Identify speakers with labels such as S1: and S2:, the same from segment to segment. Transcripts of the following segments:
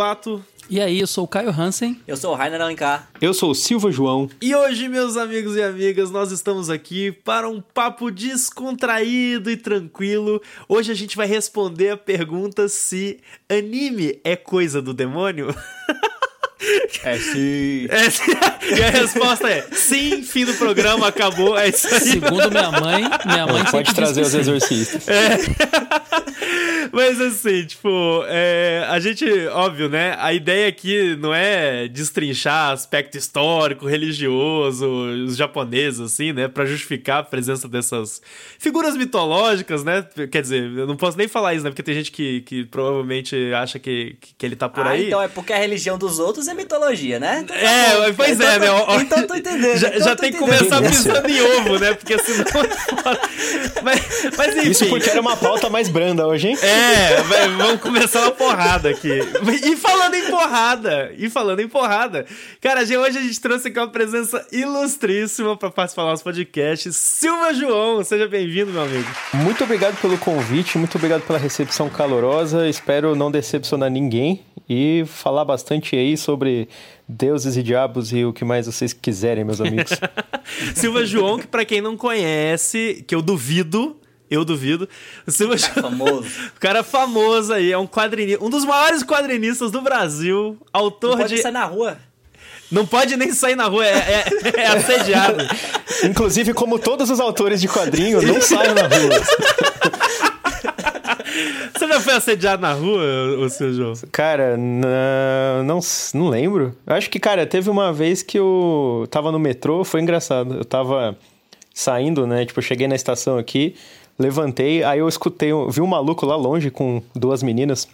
S1: Lobato.
S2: E aí, eu sou o Caio Hansen.
S3: Eu sou o Rainer Alencar.
S4: Eu sou o Silva João.
S1: E hoje, meus amigos e amigas, nós estamos aqui para um papo descontraído e tranquilo. Hoje a gente vai responder a pergunta se anime é coisa do demônio.
S4: É sim.
S1: É, e a resposta é sim, fim do programa, acabou, é isso aí.
S2: Segundo minha mãe, minha mãe
S4: Pode trazer os exorcistas.
S1: É. Mas assim, tipo, é, a gente, óbvio, né? A ideia aqui não é destrinchar aspecto histórico, religioso, os japoneses, assim, né? Pra justificar a presença dessas figuras mitológicas, né? Quer dizer, eu não posso nem falar isso, né? Porque tem gente que, que provavelmente acha que, que ele tá por
S3: ah,
S1: aí.
S3: então é porque a religião dos outros é mitologia, né? Então,
S1: é, pois
S3: então,
S1: é, né?
S3: Então, então tô entendendo.
S1: Já,
S3: então
S1: já
S3: tô
S1: tem que começar pisando em ovo, né? Porque senão é foda. Mas, mas enfim.
S4: Isso porque era uma pauta mais branda hoje, hein?
S1: É, vamos começar uma porrada aqui. E falando em porrada, e falando em porrada, cara, hoje a gente trouxe aqui uma presença ilustríssima pra participar do nosso podcast, Silva João. Seja bem-vindo, meu amigo.
S4: Muito obrigado pelo convite, muito obrigado pela recepção calorosa. Espero não decepcionar ninguém e falar bastante aí sobre deuses e diabos e o que mais vocês quiserem, meus amigos.
S1: Silva João, que pra quem não conhece, que eu duvido, eu duvido, o Silva João,
S3: Famoso.
S1: o cara famoso aí, é um quadrinista, um dos maiores quadrinistas do Brasil, autor
S3: Pode
S1: de...
S3: sair na rua.
S1: Não pode nem sair na rua, é, é- é assediado.
S4: Inclusive, como todos os autores de quadrinho, não saiam na rua.
S1: Você já foi assediado na rua, o seu João?
S4: Cara, não, não, não lembro. Eu acho que, cara, teve uma vez que eu tava no metrô, foi engraçado. Eu tava saindo, né? Tipo, eu cheguei na estação aqui, levantei, aí eu escutei, eu vi um maluco lá longe com duas meninas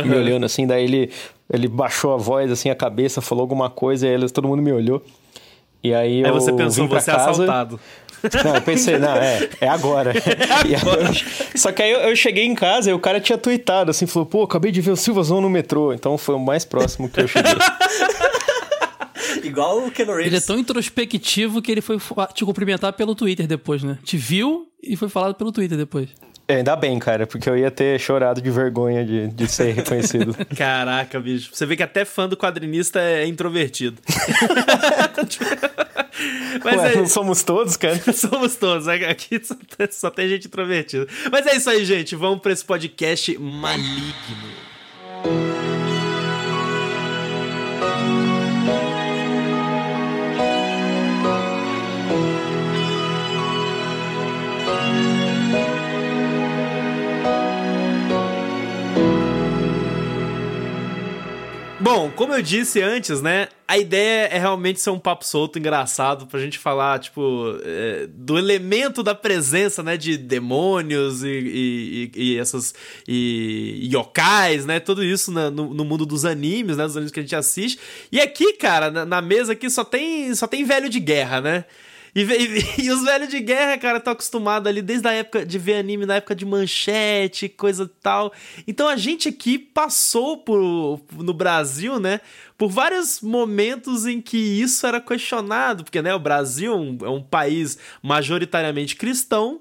S4: me olhando assim, daí ele, ele baixou a voz, assim, a cabeça, falou alguma coisa, e aí eles, todo mundo me olhou. E aí,
S1: Aí
S4: eu
S1: você pensou,
S4: vim pra
S1: você é
S4: casa,
S1: assaltado.
S4: Não, eu pensei, não, é, é agora. Aí eu- só que aí eu, eu cheguei em casa e o cara tinha tweetado assim, falou, pô, acabei de ver o Silvazão no metrô. Então foi o mais próximo que eu cheguei.
S3: Igual o Keanu
S2: Ele é tão introspectivo que ele foi te cumprimentar pelo Twitter depois, né? Te viu e foi falado pelo Twitter depois.
S4: É, ainda bem, cara, porque eu ia ter chorado de vergonha de, de ser reconhecido.
S1: Caraca, bicho. Você vê que até fã do quadrinista é introvertido. Mas
S4: Ué,
S1: é,
S4: não somos todos, cara?
S1: somos todos. Aqui só tem, só tem gente introvertida. Mas é isso aí, gente. Vamos pra esse podcast maligno. Como eu disse antes, né? A ideia é realmente ser um papo solto, engraçado, pra gente falar, tipo, é, do elemento da presença, né? De demônios e, e, e- essas. E yokais, né? Tudo isso na- no, no mundo dos animes, né? Dos animes que a gente assiste. E aqui, cara, na, na mesa aqui só tem, só tem velho de guerra, né? E, e- e os velhos de guerra, cara, estão acostumados ali desde a época de ver anime, na época de manchete, coisa tal. Então a gente aqui passou por, no Brasil, né, por vários momentos em que isso era questionado, porque, né, o Brasil é um, é um país majoritariamente cristão.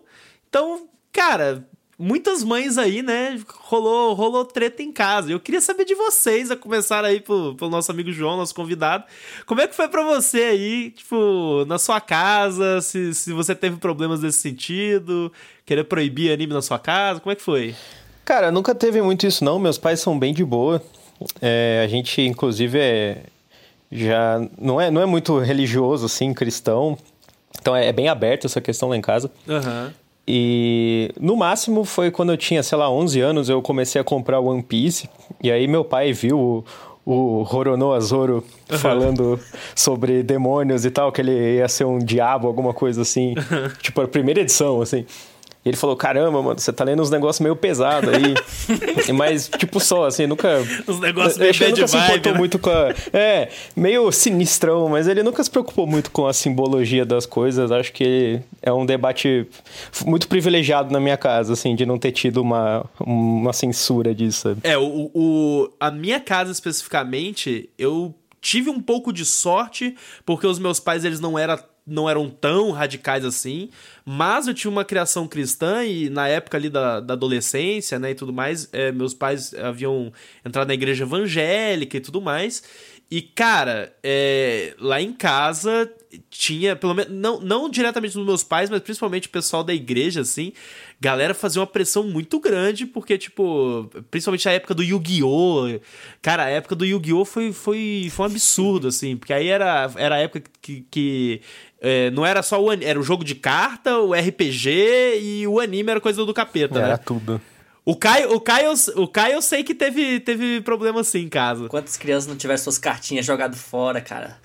S1: Então, cara, muitas mães aí, né, rolou, rolou treta em casa. Eu queria saber de vocês, a começar aí pelo, pelo nosso amigo João, nosso convidado. Como é que foi pra você aí, tipo, na sua casa, se, se você teve problemas nesse sentido, querer proibir anime na sua casa, como é que foi?
S4: Cara, nunca teve muito isso, não. Meus pais são bem de boa. É, a gente, inclusive, é, já não é, não é muito religioso, assim, cristão. Então é, é bem aberto essa questão lá em casa.
S1: Aham.
S4: E no máximo foi quando eu tinha, sei lá, 11 anos, eu comecei a comprar One Piece. E aí meu pai viu o, o Horonoa Zoro falando sobre demônios e tal, que ele ia ser um diabo, alguma coisa assim. tipo, a primeira edição, assim. E ele falou: Caramba, mano, você tá lendo uns negócios meio pesados aí. Mas, tipo, só, assim, nunca.
S1: Os negócios meio
S4: nunca
S1: bad
S4: se
S1: vibe,
S4: importou
S1: né?
S4: muito com a. É, meio sinistrão, mas ele nunca se preocupou muito com a simbologia das coisas. Acho que é um debate muito privilegiado na minha casa, assim, de não ter tido uma, uma censura disso. sabe?
S1: É, o, o, a minha casa especificamente, eu tive um pouco de sorte, porque os meus pais, eles não, era, não eram tão radicais assim, mas eu tinha uma criação cristã e na época ali da, da adolescência, né, e tudo mais, é, meus pais haviam entrado na igreja evangélica e tudo mais. E, cara, é, lá em casa tinha, pelo menos, não, não diretamente dos meus pais, mas principalmente o pessoal da igreja, assim, galera fazia uma pressão muito grande, porque, tipo, principalmente a época do Yu-Gi-Oh! Cara, a época do Yu-Gi-Oh! Foi, foi, foi um absurdo, assim, porque aí era, era a época que. que é, não era só o era o jogo de carta, o RPG e o anime era coisa do capeta,
S4: Era
S1: né?
S4: tudo.
S1: O Caio, o Caio, o Caio eu sei que teve, teve problema assim em casa.
S3: Quantas crianças não tiveram suas cartinhas jogadas fora, cara?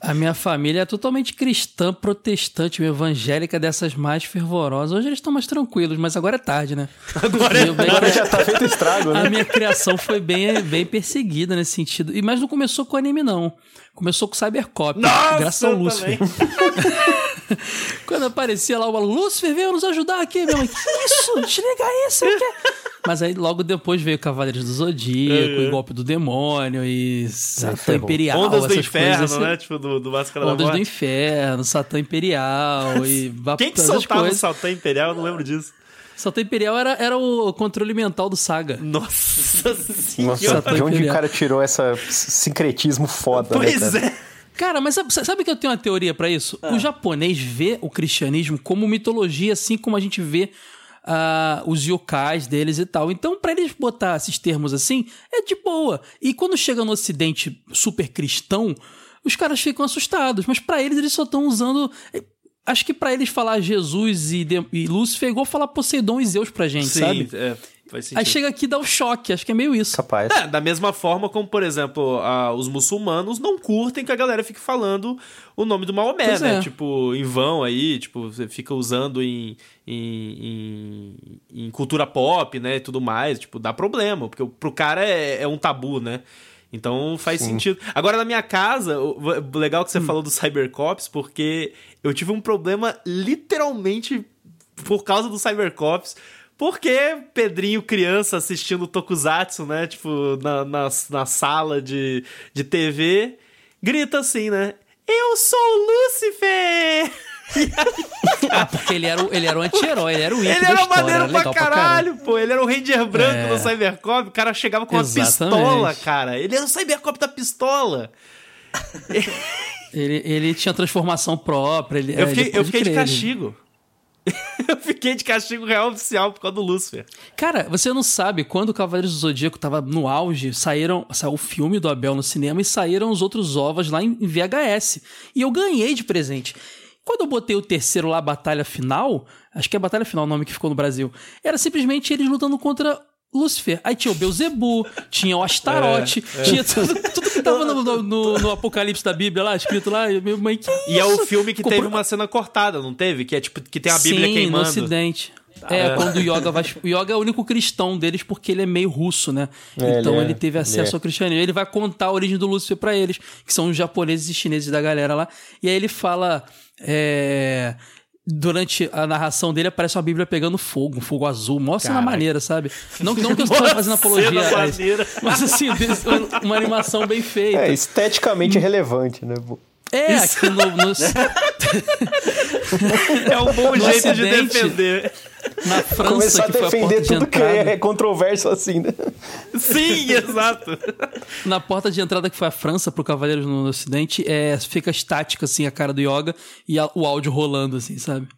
S2: A minha família é totalmente cristã, protestante, evangélica, dessas mais fervorosas. Hoje eles estão mais tranquilos, mas agora é tarde, né?
S1: Agora é
S2: Eu bem-
S4: Agora já tá feito estrago,
S2: A
S4: né?
S2: minha criação foi bem, bem perseguida nesse sentido. E Mas não começou com anime, não. Começou com Cybercop.
S1: Nossa,
S2: graças ao Lúcifer. Quando aparecia lá o maluco, Lúcifer veio nos ajudar aqui, minha mãe. Que isso? Desliga isso, o? Mas aí logo depois veio Cavaleiros do Zodíaco,
S1: É.
S2: e Golpe do Demônio, e Satã
S4: ferrou.
S2: Imperial.
S1: Ondas do inferno,
S2: assim.
S1: né? Tipo, do, do Máscara da
S2: Ondas do. Inferno, Satã Imperial e
S1: Quem que soltava o
S2: coisas.
S1: Saltão Imperial? Eu não lembro disso.
S2: Satã Imperial era, era o controle mental do Saga.
S1: Nossa senhora.
S4: Nossa, de onde o cara tirou essa sincretismo foda, né,
S1: Pois
S4: cara?
S1: é.
S2: Cara, mas sabe, sabe que eu tenho uma teoria pra isso? O japonês vê o cristianismo como mitologia, assim como a gente vê ah, os yokais deles e tal. Então, pra eles botar esses termos assim, é de boa. E quando chega no ocidente super cristão, os caras ficam assustados. Mas pra eles, eles só estão usando... Acho que pra eles falar Jesus e, de- e Lúcifer é igual falar Poseidon e Zeus pra gente,
S1: Sim,
S2: sabe?
S1: é, faz sentido.
S2: Aí chega aqui e dá o choque. Acho que é meio isso.
S4: Capaz.
S1: É, da mesma forma como, por exemplo, a- os muçulmanos não curtem que a galera fique falando o nome do Maomé,
S2: Pois
S1: né?
S2: é.
S1: Tipo, em vão aí, tipo, você fica usando em, em, em- em cultura pop, né? E tudo mais. Tipo, dá problema, porque pro cara é, é um tabu, né? Então faz sentido. Agora, na minha casa, legal que você falou dos Cybercops, porque eu tive um problema literalmente por causa do Cybercops. Porque Pedrinho, criança, assistindo Tokusatsu, né? Tipo, na, na, na sala de, de TV, grita assim, né? Eu sou o Lúcifer!
S2: Ah, porque ele era o, ele era o anti-herói, ele era o
S1: Ele era
S2: história,
S1: maneiro
S2: era
S1: pra
S2: legal
S1: caralho, pô. Ele era o Ranger branco
S2: É.
S1: no Cybercop. O cara chegava com uma
S2: Exatamente.
S1: pistola, cara. Ele era o Cybercop da pistola.
S2: Ele, ele tinha transformação própria. Ele,
S1: Eu
S2: é,
S1: fiquei, eu fiquei de
S2: crer,
S1: castigo. eu fiquei de castigo real oficial por causa do Lúcifer.
S2: Cara, você não sabe, quando o Cavaleiros do Zodíaco tava no auge, saíram, saiu o filme do Abel no cinema e saíram os outros ovos lá em VHS. E eu ganhei de presente. Quando eu botei o terceiro lá, Batalha Final, acho que é Batalha Final o nome que ficou no Brasil, era simplesmente eles lutando contra Lúcifer. Aí tinha o Beuzebu, tinha o Astarote,
S1: É,
S2: tinha tudo, tudo que tava no, no- no- no Apocalipse da Bíblia lá, escrito lá. E minha mãe, que
S1: E é o filme que
S2: Comprou-
S1: teve uma cena cortada, não teve? Que é tipo, que tem a Bíblia
S2: Sim,
S1: queimando.
S2: no Ocidente. É, quando o Yoga vai. O Yoga é o único cristão deles porque ele é meio russo, né?
S4: É,
S2: então
S4: ele
S2: ele,
S4: é-
S2: teve
S4: ele
S2: acesso
S4: é.
S2: ao cristianismo. Ele vai contar a origem do Lúcifer pra eles, que são os japoneses e chineses da galera lá. E aí ele fala. É, Durante a narração dele aparece uma Bíblia pegando fogo, um fogo azul, mostra na maneira, sabe? Não, não que eu esteja fazendo apologia,
S1: maneira.
S2: mas assim, uma- animação bem feita.
S4: É, esteticamente relevante, né?
S2: É, aqui no, no-
S1: É um bom
S2: No
S1: jeito de
S2: Ocidente,
S1: defender.
S2: Na França,
S4: Começar a
S2: que foi a
S4: defender
S2: porta de
S4: tudo que é controverso assim, né?
S1: Sim, exato.
S2: Na porta de entrada que foi a França pro Cavaleiros no Ocidente, é, fica estática, assim, a cara do Yoga e a- o áudio rolando, assim, sabe?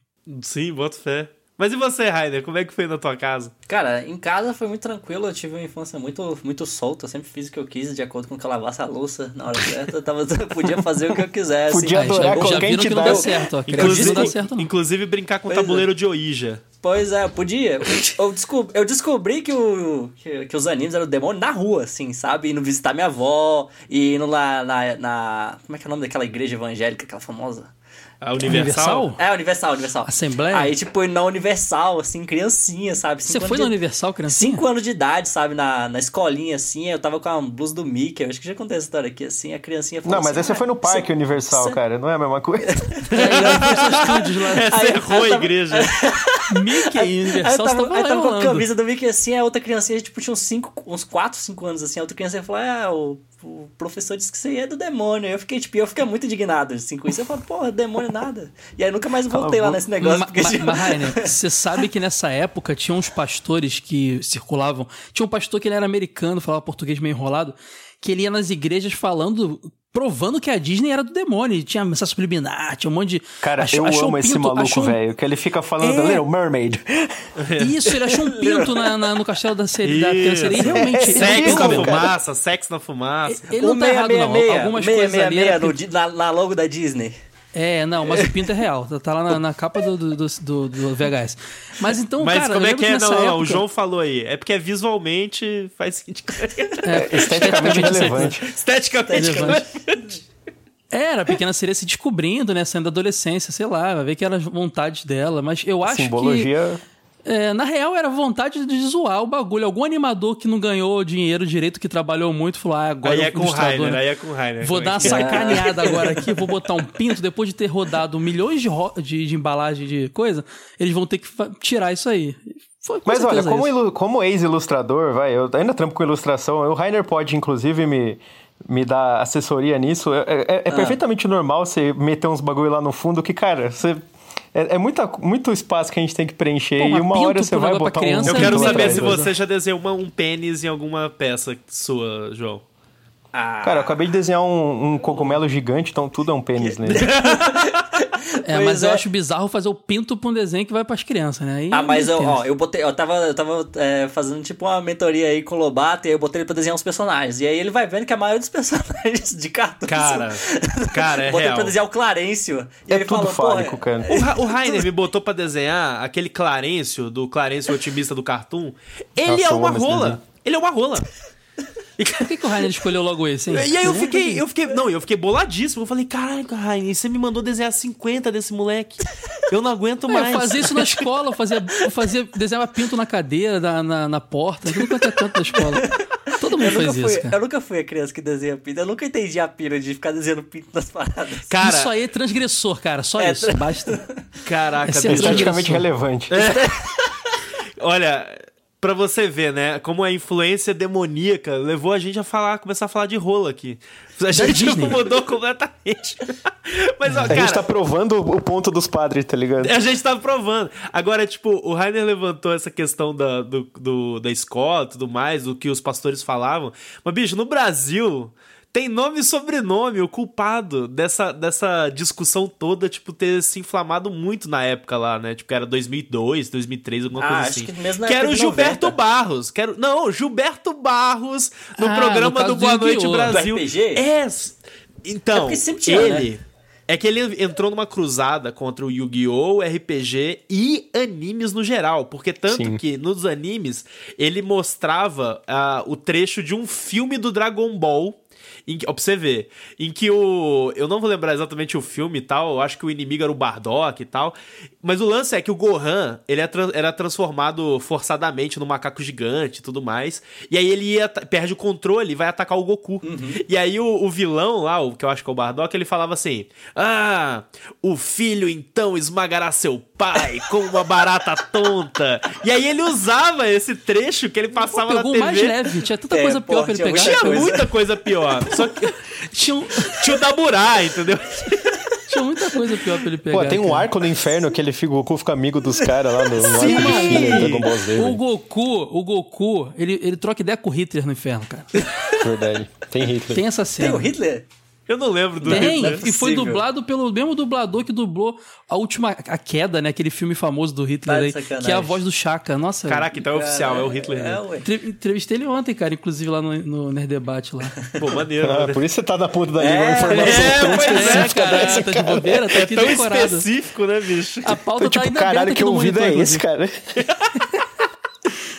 S1: Sim, boto fé. Mas e você, Rainer? Como é que foi na tua casa?
S3: Cara, em casa foi muito tranquilo, eu tive uma infância muito, muito solta, eu sempre fiz o que eu quis, de acordo com que eu lavasse a louça na hora certa, eu tava, eu podia fazer o que eu quisesse.
S4: Podia
S2: já,
S4: adorar
S2: já
S4: qualquer
S2: viram que não dá
S4: entidade.
S2: certo, ó. Criança não dá certo, não.
S1: inclusive brincar com o
S3: Pois é.
S1: tabuleiro de Ouija.
S3: Pois é, eu podia. Eu descobri, eu descobri que, o, que, que os animes eram o demônio na rua, assim, sabe? Indo visitar minha avó, e indo lá na, na. Como é que é o nome daquela igreja evangélica, aquela famosa?
S1: A Universal?
S2: Universal?
S3: É, Universal, Universal.
S2: Assembleia?
S3: Aí, tipo, na Universal, assim, criancinha, sabe?
S2: Você
S3: Cinco
S2: foi
S3: anos
S2: na
S3: de-
S2: Universal, criancinha?
S3: Cinco anos de idade, sabe? Na, na escolinha, assim, eu tava com a blusa do Mickey. Eu acho que já contei essa história aqui, assim, a criancinha falou
S4: Não, mas
S3: assim,
S4: aí você
S3: "Ah,
S4: foi no Parque
S3: você-
S4: Universal,
S3: você-
S4: cara, não é a mesma coisa?
S2: É, a Universal Studios lá.
S1: É, você
S3: Aí-
S1: errou a
S3: aí
S1: igreja.
S2: Mickey e Universal
S3: Aí eu tava, aí tava com a camisa do Mickey assim, a outra criancinha, tipo, tinha uns 5, uns 4, 5 anos assim. A outra criança falou: Ah, o, o professor disse que isso aí é do demônio. Aí eu fiquei, tipo, eu fiquei muito indignado assim com isso. Eu falei, porra, demônio nada. E aí nunca mais voltei lá nesse negócio.
S2: Ma-
S3: porque,
S2: ma-
S3: tipo,
S2: Mas, Rainer, você sabe que nessa época tinha uns pastores que circulavam. Tinha um pastor que ele era americano, falava português meio enrolado, que ele ia nas igrejas falando, provando que a Disney era do demônio. Tinha mensagem subliminar, tinha um monte de.
S4: Cara,
S2: achou-
S4: eu
S2: achou
S4: amo
S2: um
S4: esse
S2: pinto-
S4: maluco,
S2: achou um-
S4: velho. Que ele fica falando
S2: É.
S4: Little Mermaid.
S2: Isso, ele achou um pinto na- na- no castelo da sereia. E realmente.
S1: Sexo na fumaça, sexo na fumaça.
S2: Ele
S3: o
S2: não tá errado, não.
S3: 666,
S2: Algumas coisas ali.
S3: 666
S2: era
S3: no di- na, na logo da Disney.
S2: É, não, mas o pinto é real. Tá lá na, na capa do, do, do, do- VHS. Mas então,
S1: Mas
S2: cara,
S1: como
S2: eu
S1: é que é? Não, não,
S2: época-
S1: o João falou aí. É porque é visualmente faz sentido.
S2: É,
S4: Esteticamente relevante.
S1: Esteticamente
S2: Relevante.
S1: relevante.
S2: Era, a pequena sereia se descobrindo, né? Saindo da adolescência, sei lá, vai ver que eram as vontades dela. Mas eu acho
S4: Simbologia.
S2: que. É, na real, era vontade de zoar o bagulho. Algum animador que não ganhou dinheiro direito, que trabalhou muito, falou: ah, agora
S1: Aí
S2: eu
S1: é com o Rainer,
S2: né?
S1: aí é com o Rainer.
S2: Vou
S1: Como
S2: dar
S1: é
S2: uma
S1: é?
S2: sacaneada agora aqui, vou botar um pinto. Depois de ter rodado milhões de, ro- de, de embalagem de coisa, eles vão ter que tirar isso aí. Foi, com
S4: Mas olha, como, como ex-ilustrador, vai, eu ainda trampo com ilustração, o Rainer pode, inclusive, me, me dar assessoria nisso. É, é-
S2: Ah.
S4: é perfeitamente normal você meter uns bagulho lá no fundo que, cara, você. É, é muita, muito espaço que a gente tem que preencher
S2: Pô,
S4: e uma
S2: pinto
S4: hora você vai botar um.
S2: criança
S1: Eu
S2: é
S1: quero saber se você já desenhou uma- um pênis em alguma peça sua, João.
S3: Ah,
S4: Cara, eu acabei de desenhar um, um cogumelo gigante, então tudo é um pênis nele.
S2: É,
S3: Pois
S2: mas eu
S3: é.
S2: acho bizarro fazer o pinto pra um desenho que vai pras crianças, né? Aí
S3: Ah, mas eu, ó, eu botei, eu tava, eu tava é, fazendo tipo uma mentoria aí com o Lobato e aí eu botei ele pra desenhar uns personagens. E aí ele vai vendo que a maioria dos personagens de cartoon
S1: Cara, cara, é
S3: botei
S1: real.
S3: pra desenhar o Clarencio. E
S4: É
S3: ele
S4: tudo
S3: falou,
S4: fálico,
S3: porra,
S4: cara.
S1: O, o Rainer me botou pra desenhar aquele Clarencio, do Clarencio Otimista do Cartoon. Ele
S4: Nossa,
S1: é
S4: eu
S1: uma rola. Ele é uma rola.
S2: Por que, que o Rainer escolheu logo esse, hein?
S1: E aí eu fiquei, eu fiquei, não, eu fiquei boladíssimo. Eu falei, caralho, Rainer, você me mandou desenhar 50 desse moleque. Eu não aguento
S2: É,
S1: mais.
S2: eu fazia isso na escola, eu fazia, eu fazia, desenhava pinto na cadeira, na, na, na porta, tudo quanto é canto da escola. Todo mundo
S3: Eu nunca,
S2: faz
S3: fui,
S2: isso, cara.
S3: eu nunca fui a criança que desenha pinto. Eu nunca entendi a pira de ficar desenhando pinto nas paradas.
S1: Cara,
S2: Isso aí é transgressor, cara. Só
S3: É,
S2: isso, basta.
S1: caraca,
S2: é
S1: bicho.
S2: Transgressor.
S4: relevante.
S1: Olha, pra você ver, né, como a influência demoníaca levou a gente a falar, começar a falar de rola aqui. A gente mudou completamente. Mas, ó,
S4: A
S1: cara,
S4: gente tá provando o ponto dos padres, tá ligado?
S1: A gente tá provando. Agora, tipo, o Rainer levantou essa questão da, do, do- da escola e tudo mais, do que os pastores falavam. Mas, bicho, no Brasil. Tem nome e sobrenome, o culpado dessa, dessa discussão toda, tipo, ter se inflamado muito na época lá, né? Tipo, que era 2002, 2003, alguma
S3: Ah,
S1: coisa
S3: acho
S1: assim.
S3: que mesmo na
S1: que era o Gilberto
S3: 90.
S1: Barros. Que era, não, Gilberto Barros no
S2: Ah, no
S1: programa
S2: caso
S1: do Boa Noite! Brasil.
S3: Do RPG?
S1: É.
S3: É
S1: Então,
S3: sempre tinha,
S1: ele.
S3: né?
S1: É que ele entrou numa cruzada contra o Yu-Gi-Oh!, RPG e animes no geral. Porque tanto
S4: Sim.
S1: que nos animes ele mostrava ah, o trecho de um filme do Dragon Ball. Em, ó, pra você ver, em que o. Eu não vou lembrar exatamente o filme e tal, eu acho que o inimigo era o Bardock e tal. Mas o lance é que o Gohan, ele é era transformado forçadamente no macaco gigante e tudo mais. E aí ele ia, perde o controle e vai atacar o Goku. E aí o, o vilão lá, o que eu acho que é o Bardock, ele falava assim: Ah, o filho então esmagará seu pai como uma barata tonta. E aí ele usava esse trecho que ele passava na
S2: Pegou o
S1: TV.
S2: mais leve, tinha tanta
S3: É,
S2: coisa
S3: pô,
S2: pior pra ele
S3: tinha
S2: pegar.
S1: Tinha
S3: coisa.
S1: muita coisa pior. Só que
S2: Tinha, um-
S1: tinha o Daburá, entendeu?
S2: tinha muita coisa pior pra ele pegar.
S4: Pô, tem um
S2: cara.
S4: arco no inferno que ele fica, o Goku fica amigo dos caras lá no, no arco
S1: Sim,
S4: do Dragon Ball Z.
S2: O. Goku, o Goku, ele, ele troca ideia com o Hitler no inferno, cara.
S4: Verdade. Tem Hitler.
S2: Tem essa
S3: Tem
S2: cena.
S3: o Hitler?
S1: Eu não lembro do
S2: Tem,
S1: Hitler.
S2: e foi dublado pelo mesmo dublador que dublou a última A Queda, né? Aquele filme famoso do Hitler
S3: Tá
S2: aí, que é a voz do Chaka. Nossa,
S1: Caraca, então é oficial, é o Hitler.
S3: É,
S1: né?
S3: ué.
S2: Entre- Entrevistei ele ontem, cara, inclusive lá no, no Nerd Debate lá.
S1: Pô, maneiro.
S4: Ah,
S1: maneiro.
S4: por isso você tá na ponta da
S3: É,
S4: língua. uma informação
S1: é,
S4: tão
S1: pois é,
S4: específica
S2: cara,
S4: dessa,
S2: tá de bobeira, tá aqui
S1: Tão
S2: decorado.
S1: específico, né, bicho?
S2: A pauta
S4: Então,
S2: tá
S4: tipo,
S2: ainda
S4: caralho, que ouvido é esse, cara?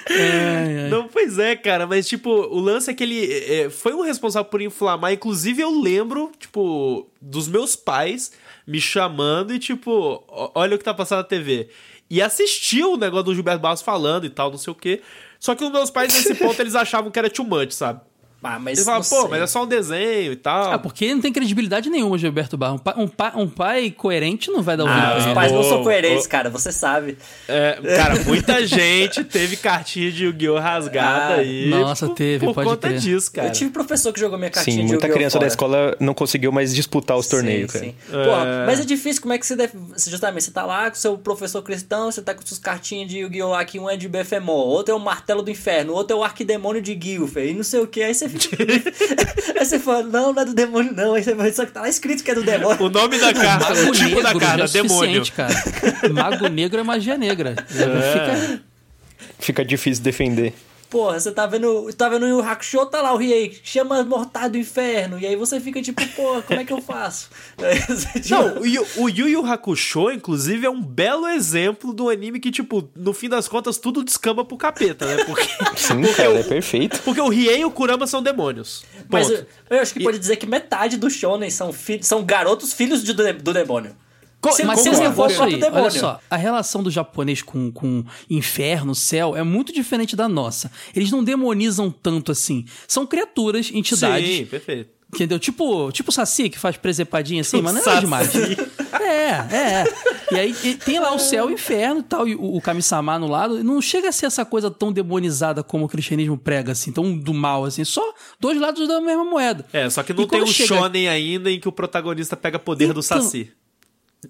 S2: Ai, ai.
S1: Não, pois é, cara, mas tipo, o lance é que ele é, foi o responsável por inflamar. Inclusive, eu lembro, tipo, dos meus pais me chamando e, tipo, olha o que tá passando na TV. E assistiu o negócio do Gilberto Barros falando e tal, não sei o quê. Só que os meus pais, nesse ponto, eles achavam que era too much, sabe?
S3: Ah, mas
S1: Ele fala, pô,
S3: sei.
S1: mas é só um desenho e tal.
S2: Ah, porque não tem credibilidade nenhuma, Gilberto Barra. Um pai, um pai, um pai coerente não vai dar ouvido
S3: Ah,
S2: pra
S3: os pais não são coerentes,
S1: ô.
S3: cara, você sabe.
S1: É, cara, muita gente teve cartinha de Yu-Gi-Oh! rasgada
S3: Ah,
S1: aí.
S2: nossa,
S1: por,
S2: teve,
S1: por
S2: pode
S1: conta
S2: crer.
S1: disso, cara.
S3: Eu tive professor que jogou minha cartinha
S4: Sim,
S3: de
S4: muita
S3: Yu-Gi-Oh!
S4: criança da
S3: fora.
S4: escola não conseguiu mais disputar os torneios,
S3: sim,
S4: cara.
S3: sim. Porra,
S1: É.
S3: mas é difícil, como é que você deve. Justamente, você tá lá com seu professor cristão, você tá com suas cartinhas de Yu-Gi-Oh! lá, que um é de Befemol, outro é o Martelo do Inferno, outro é o Arquidemônio de Gilfer, e não sei o que. Aí você fica. aí você fala, não, não é do demônio, não. Aí você vai, só que tá lá escrito que é do demônio.
S1: O nome da carta, o tipo da
S2: negro
S1: carta,
S2: já é
S1: demônio.
S2: cara. Mago negro é magia negra. Fica...
S4: Fica difícil defender.
S3: Porra, você tá vendo, tá vendo o Hakusho, tá lá o Riei, chama as mortais do inferno, e aí você fica tipo, porra, como é que eu faço?
S1: Não, o Yu- o Yu Yu Hakusho, inclusive, é um belo exemplo do anime que, tipo, no fim das contas, tudo descamba pro capeta, né? Porque,
S4: Sim,
S1: porque,
S4: cara,
S1: o,
S4: é perfeito.
S1: porque o Riei e o Kurama são demônios.
S3: Mas
S1: Ponto.
S3: eu, eu acho que pode dizer que metade dos shonen são, fi- são garotos filhos de- do, do demônio. Se-
S2: Mas
S3: se
S2: você
S3: for
S2: aí,
S3: demônio.
S2: olha só, a relação do japonês com, com inferno, céu, é muito diferente da nossa. Eles não demonizam tanto assim. São criaturas, entidades,
S1: Sim, perfeito.
S2: entendeu? Tipo, tipo o Saci, que faz presepadinha assim, mas não é demais. É, é. E aí e tem lá o céu e o inferno e tal, e o, o Kami-sama no lado. Não chega a ser essa coisa tão demonizada como o cristianismo prega, assim, tão do mal, assim. Só dois lados da mesma moeda.
S1: É, só que não
S2: E
S1: tem um
S2: chega-
S1: shonen ainda em que o protagonista pega poder do
S2: Então,
S1: Saci.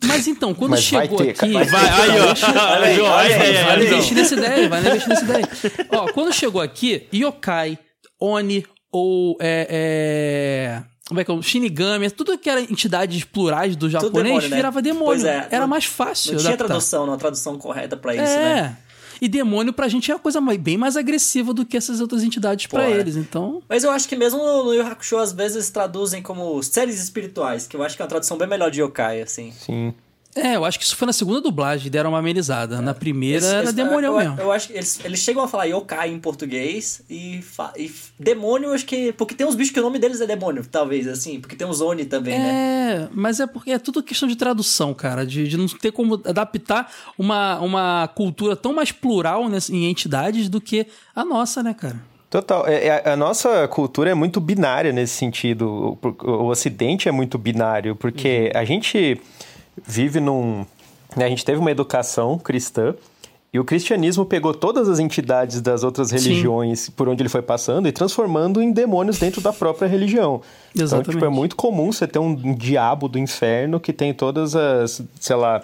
S2: Mas então, quando
S4: Mas vai
S2: chegou
S4: ter,
S2: aqui.
S1: Vai, aí, ó.
S3: Aí,
S1: aí,
S2: Vai
S1: aí,
S2: investir nessa ideia, vai investir nessa ideia. Ó, quando chegou aqui, Yokai, Oni ou é, é, como é que é? Shinigami, tudo que era entidades plurais do japonês
S3: demônio, né?
S2: virava demônio.
S3: Pois é,
S2: era
S3: não-
S2: mais fácil.
S3: Não tinha
S2: adaptar.
S3: tradução, não, tradução correta pra isso,
S2: É.
S3: né?
S2: E demônio pra gente é uma coisa bem mais agressiva do que essas outras entidades pra
S3: Porra.
S2: eles. Então,
S3: Mas eu acho que mesmo no Yu Hakusho, às vezes traduzem como séries espirituais, que eu acho que é uma tradução bem melhor de yokai, assim.
S4: Sim.
S2: É, eu acho que isso foi na segunda dublagem, deram uma amenizada. Na primeira
S3: Eles-
S2: era
S3: eles-
S2: demônio
S3: eu,
S2: mesmo.
S3: Eu acho que eles, eles chegam a falar yokai em português e, fa- e demônio, eu acho que. Porque tem uns bichos que o nome deles é demônio, talvez, assim. Porque tem uns Oni também, né?
S2: É, mas é porque é tudo questão de tradução, cara, de, de não ter como adaptar uma, uma cultura tão mais plural ness- em entidades do que a nossa, né, cara?
S4: Total. É, é- a nossa cultura é muito binária nesse sentido. O, o Ocidente é muito binário, porque a gente vive num. né, A gente teve uma educação cristã. E o cristianismo pegou todas as entidades das outras religiões por onde ele foi passando e transformando em demônios dentro da própria religião. Então,
S2: Exatamente.
S4: tipo, é muito comum você ter um, diabo do inferno que tem todas as, sei lá,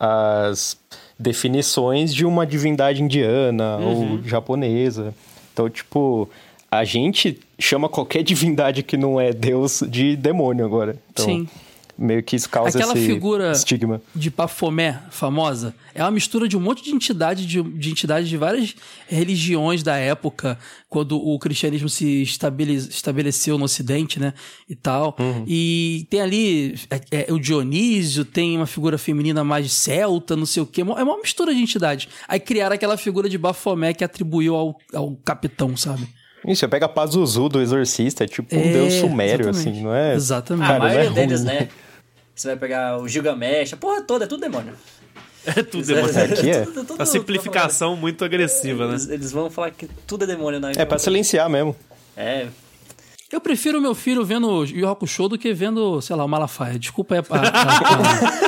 S4: as definições de uma divindade indiana ou japonesa. Então, tipo, a gente chama qualquer divindade que não é Deus de demônio agora. Então,
S2: Sim.
S4: Meio que isso causa
S2: Aquela
S4: esse
S2: figura
S4: estigma.
S2: de Baphomet, famosa, é uma mistura de um monte de entidades de, de entidades de várias religiões da época, quando o cristianismo se estabele- estabeleceu no Ocidente, né? E tal. E tem ali é, é, o Dionísio, tem uma figura feminina mais celta, não sei o quê. É uma mistura de entidades. Aí criaram aquela figura de Baphomet que atribuiu ao, ao capitão, sabe?
S4: Isso, você pega Pazuzu do Exorcista, é tipo um
S2: É,
S4: deus sumério,
S2: exatamente.
S4: assim, não é?
S2: Exatamente.
S3: a
S4: Cara, não é
S3: maioria
S4: ruim,
S3: deles,
S4: né?
S3: Né? Você vai pegar o Gilgamesh, a porra toda, é tudo demônio.
S1: É tudo demônio.
S4: Aqui é.
S3: Tudo- tudo-
S1: A simplificação muito agressiva, né?
S3: Eles, eles vão falar que tudo é demônio na
S4: É pra silenciar mesmo.
S3: É,
S2: Eu prefiro meu filho vendo Yu Yu Hakusho do que vendo, sei lá, o Malafaia. Desculpa aí a, a-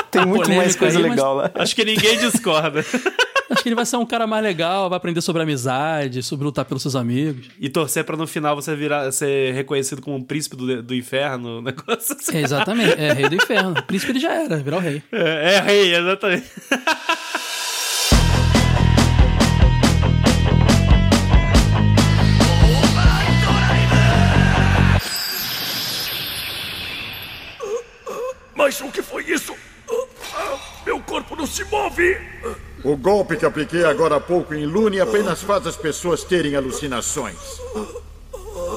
S2: a-
S4: Tem muito mais coisa
S2: aí, mas-
S4: legal lá.
S1: Acho que ninguém discorda.
S2: Acho que ele vai ser um cara mais legal, vai aprender sobre amizade, sobre lutar pelos seus amigos.
S1: E torcer pra no final você virar, ser reconhecido como um príncipe do, do inferno, um negócio assim.
S2: É, exatamente, é rei do inferno. Príncipe ele já era, virar o rei.
S1: É, é rei, exatamente.
S5: Mas o que foi isso? Meu corpo não se move!
S6: O golpe que apliquei agora há pouco em Lune apenas faz as pessoas terem alucinações.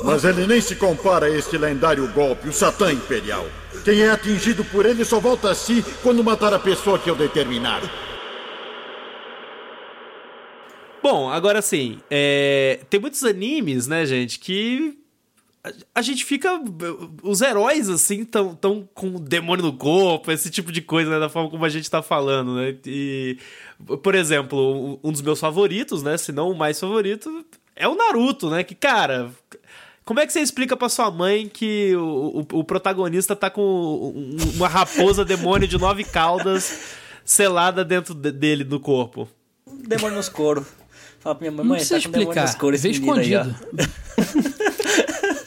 S6: Mas ele nem se compara a este lendário golpe, o Satã Imperial. Quem é atingido por ele só volta a si quando matar a pessoa que eu determinar.
S1: Bom, agora assim, é, tem muitos animes, né, gente, que a, gente fica. Os heróis, assim, tão, tão com o demônio no corpo, esse tipo de coisa, né, da forma como a gente tá falando, né? E, por exemplo, um dos meus favoritos, né, se não o mais favorito, é o Naruto, né? Que, cara. Como é que você explica pra sua mãe que o, o, o protagonista tá com um- uma raposa demônio de nove caudas selada dentro de- dele no corpo?
S3: Demônio nos couro. Fala pra minha mãe,
S2: Não
S3: mãe, tá com demônio
S2: explicar.
S3: nos couro esse
S2: Vê
S3: menino aí,
S2: escondido.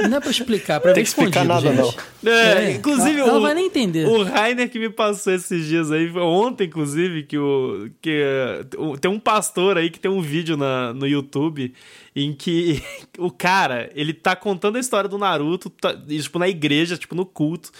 S2: não é pra explicar, pra ver
S4: explicar nada,
S2: gente.
S4: não.
S1: É,
S2: É,
S1: inclusive
S2: ela- ela
S1: o,
S2: vai nem entender.
S1: O Rainer que me passou esses dias aí, ontem inclusive, que o que o- tem um pastor aí que tem um vídeo na, no YouTube em que o cara, ele tá contando a história do Naruto, tá, tipo na igreja, tipo no culto.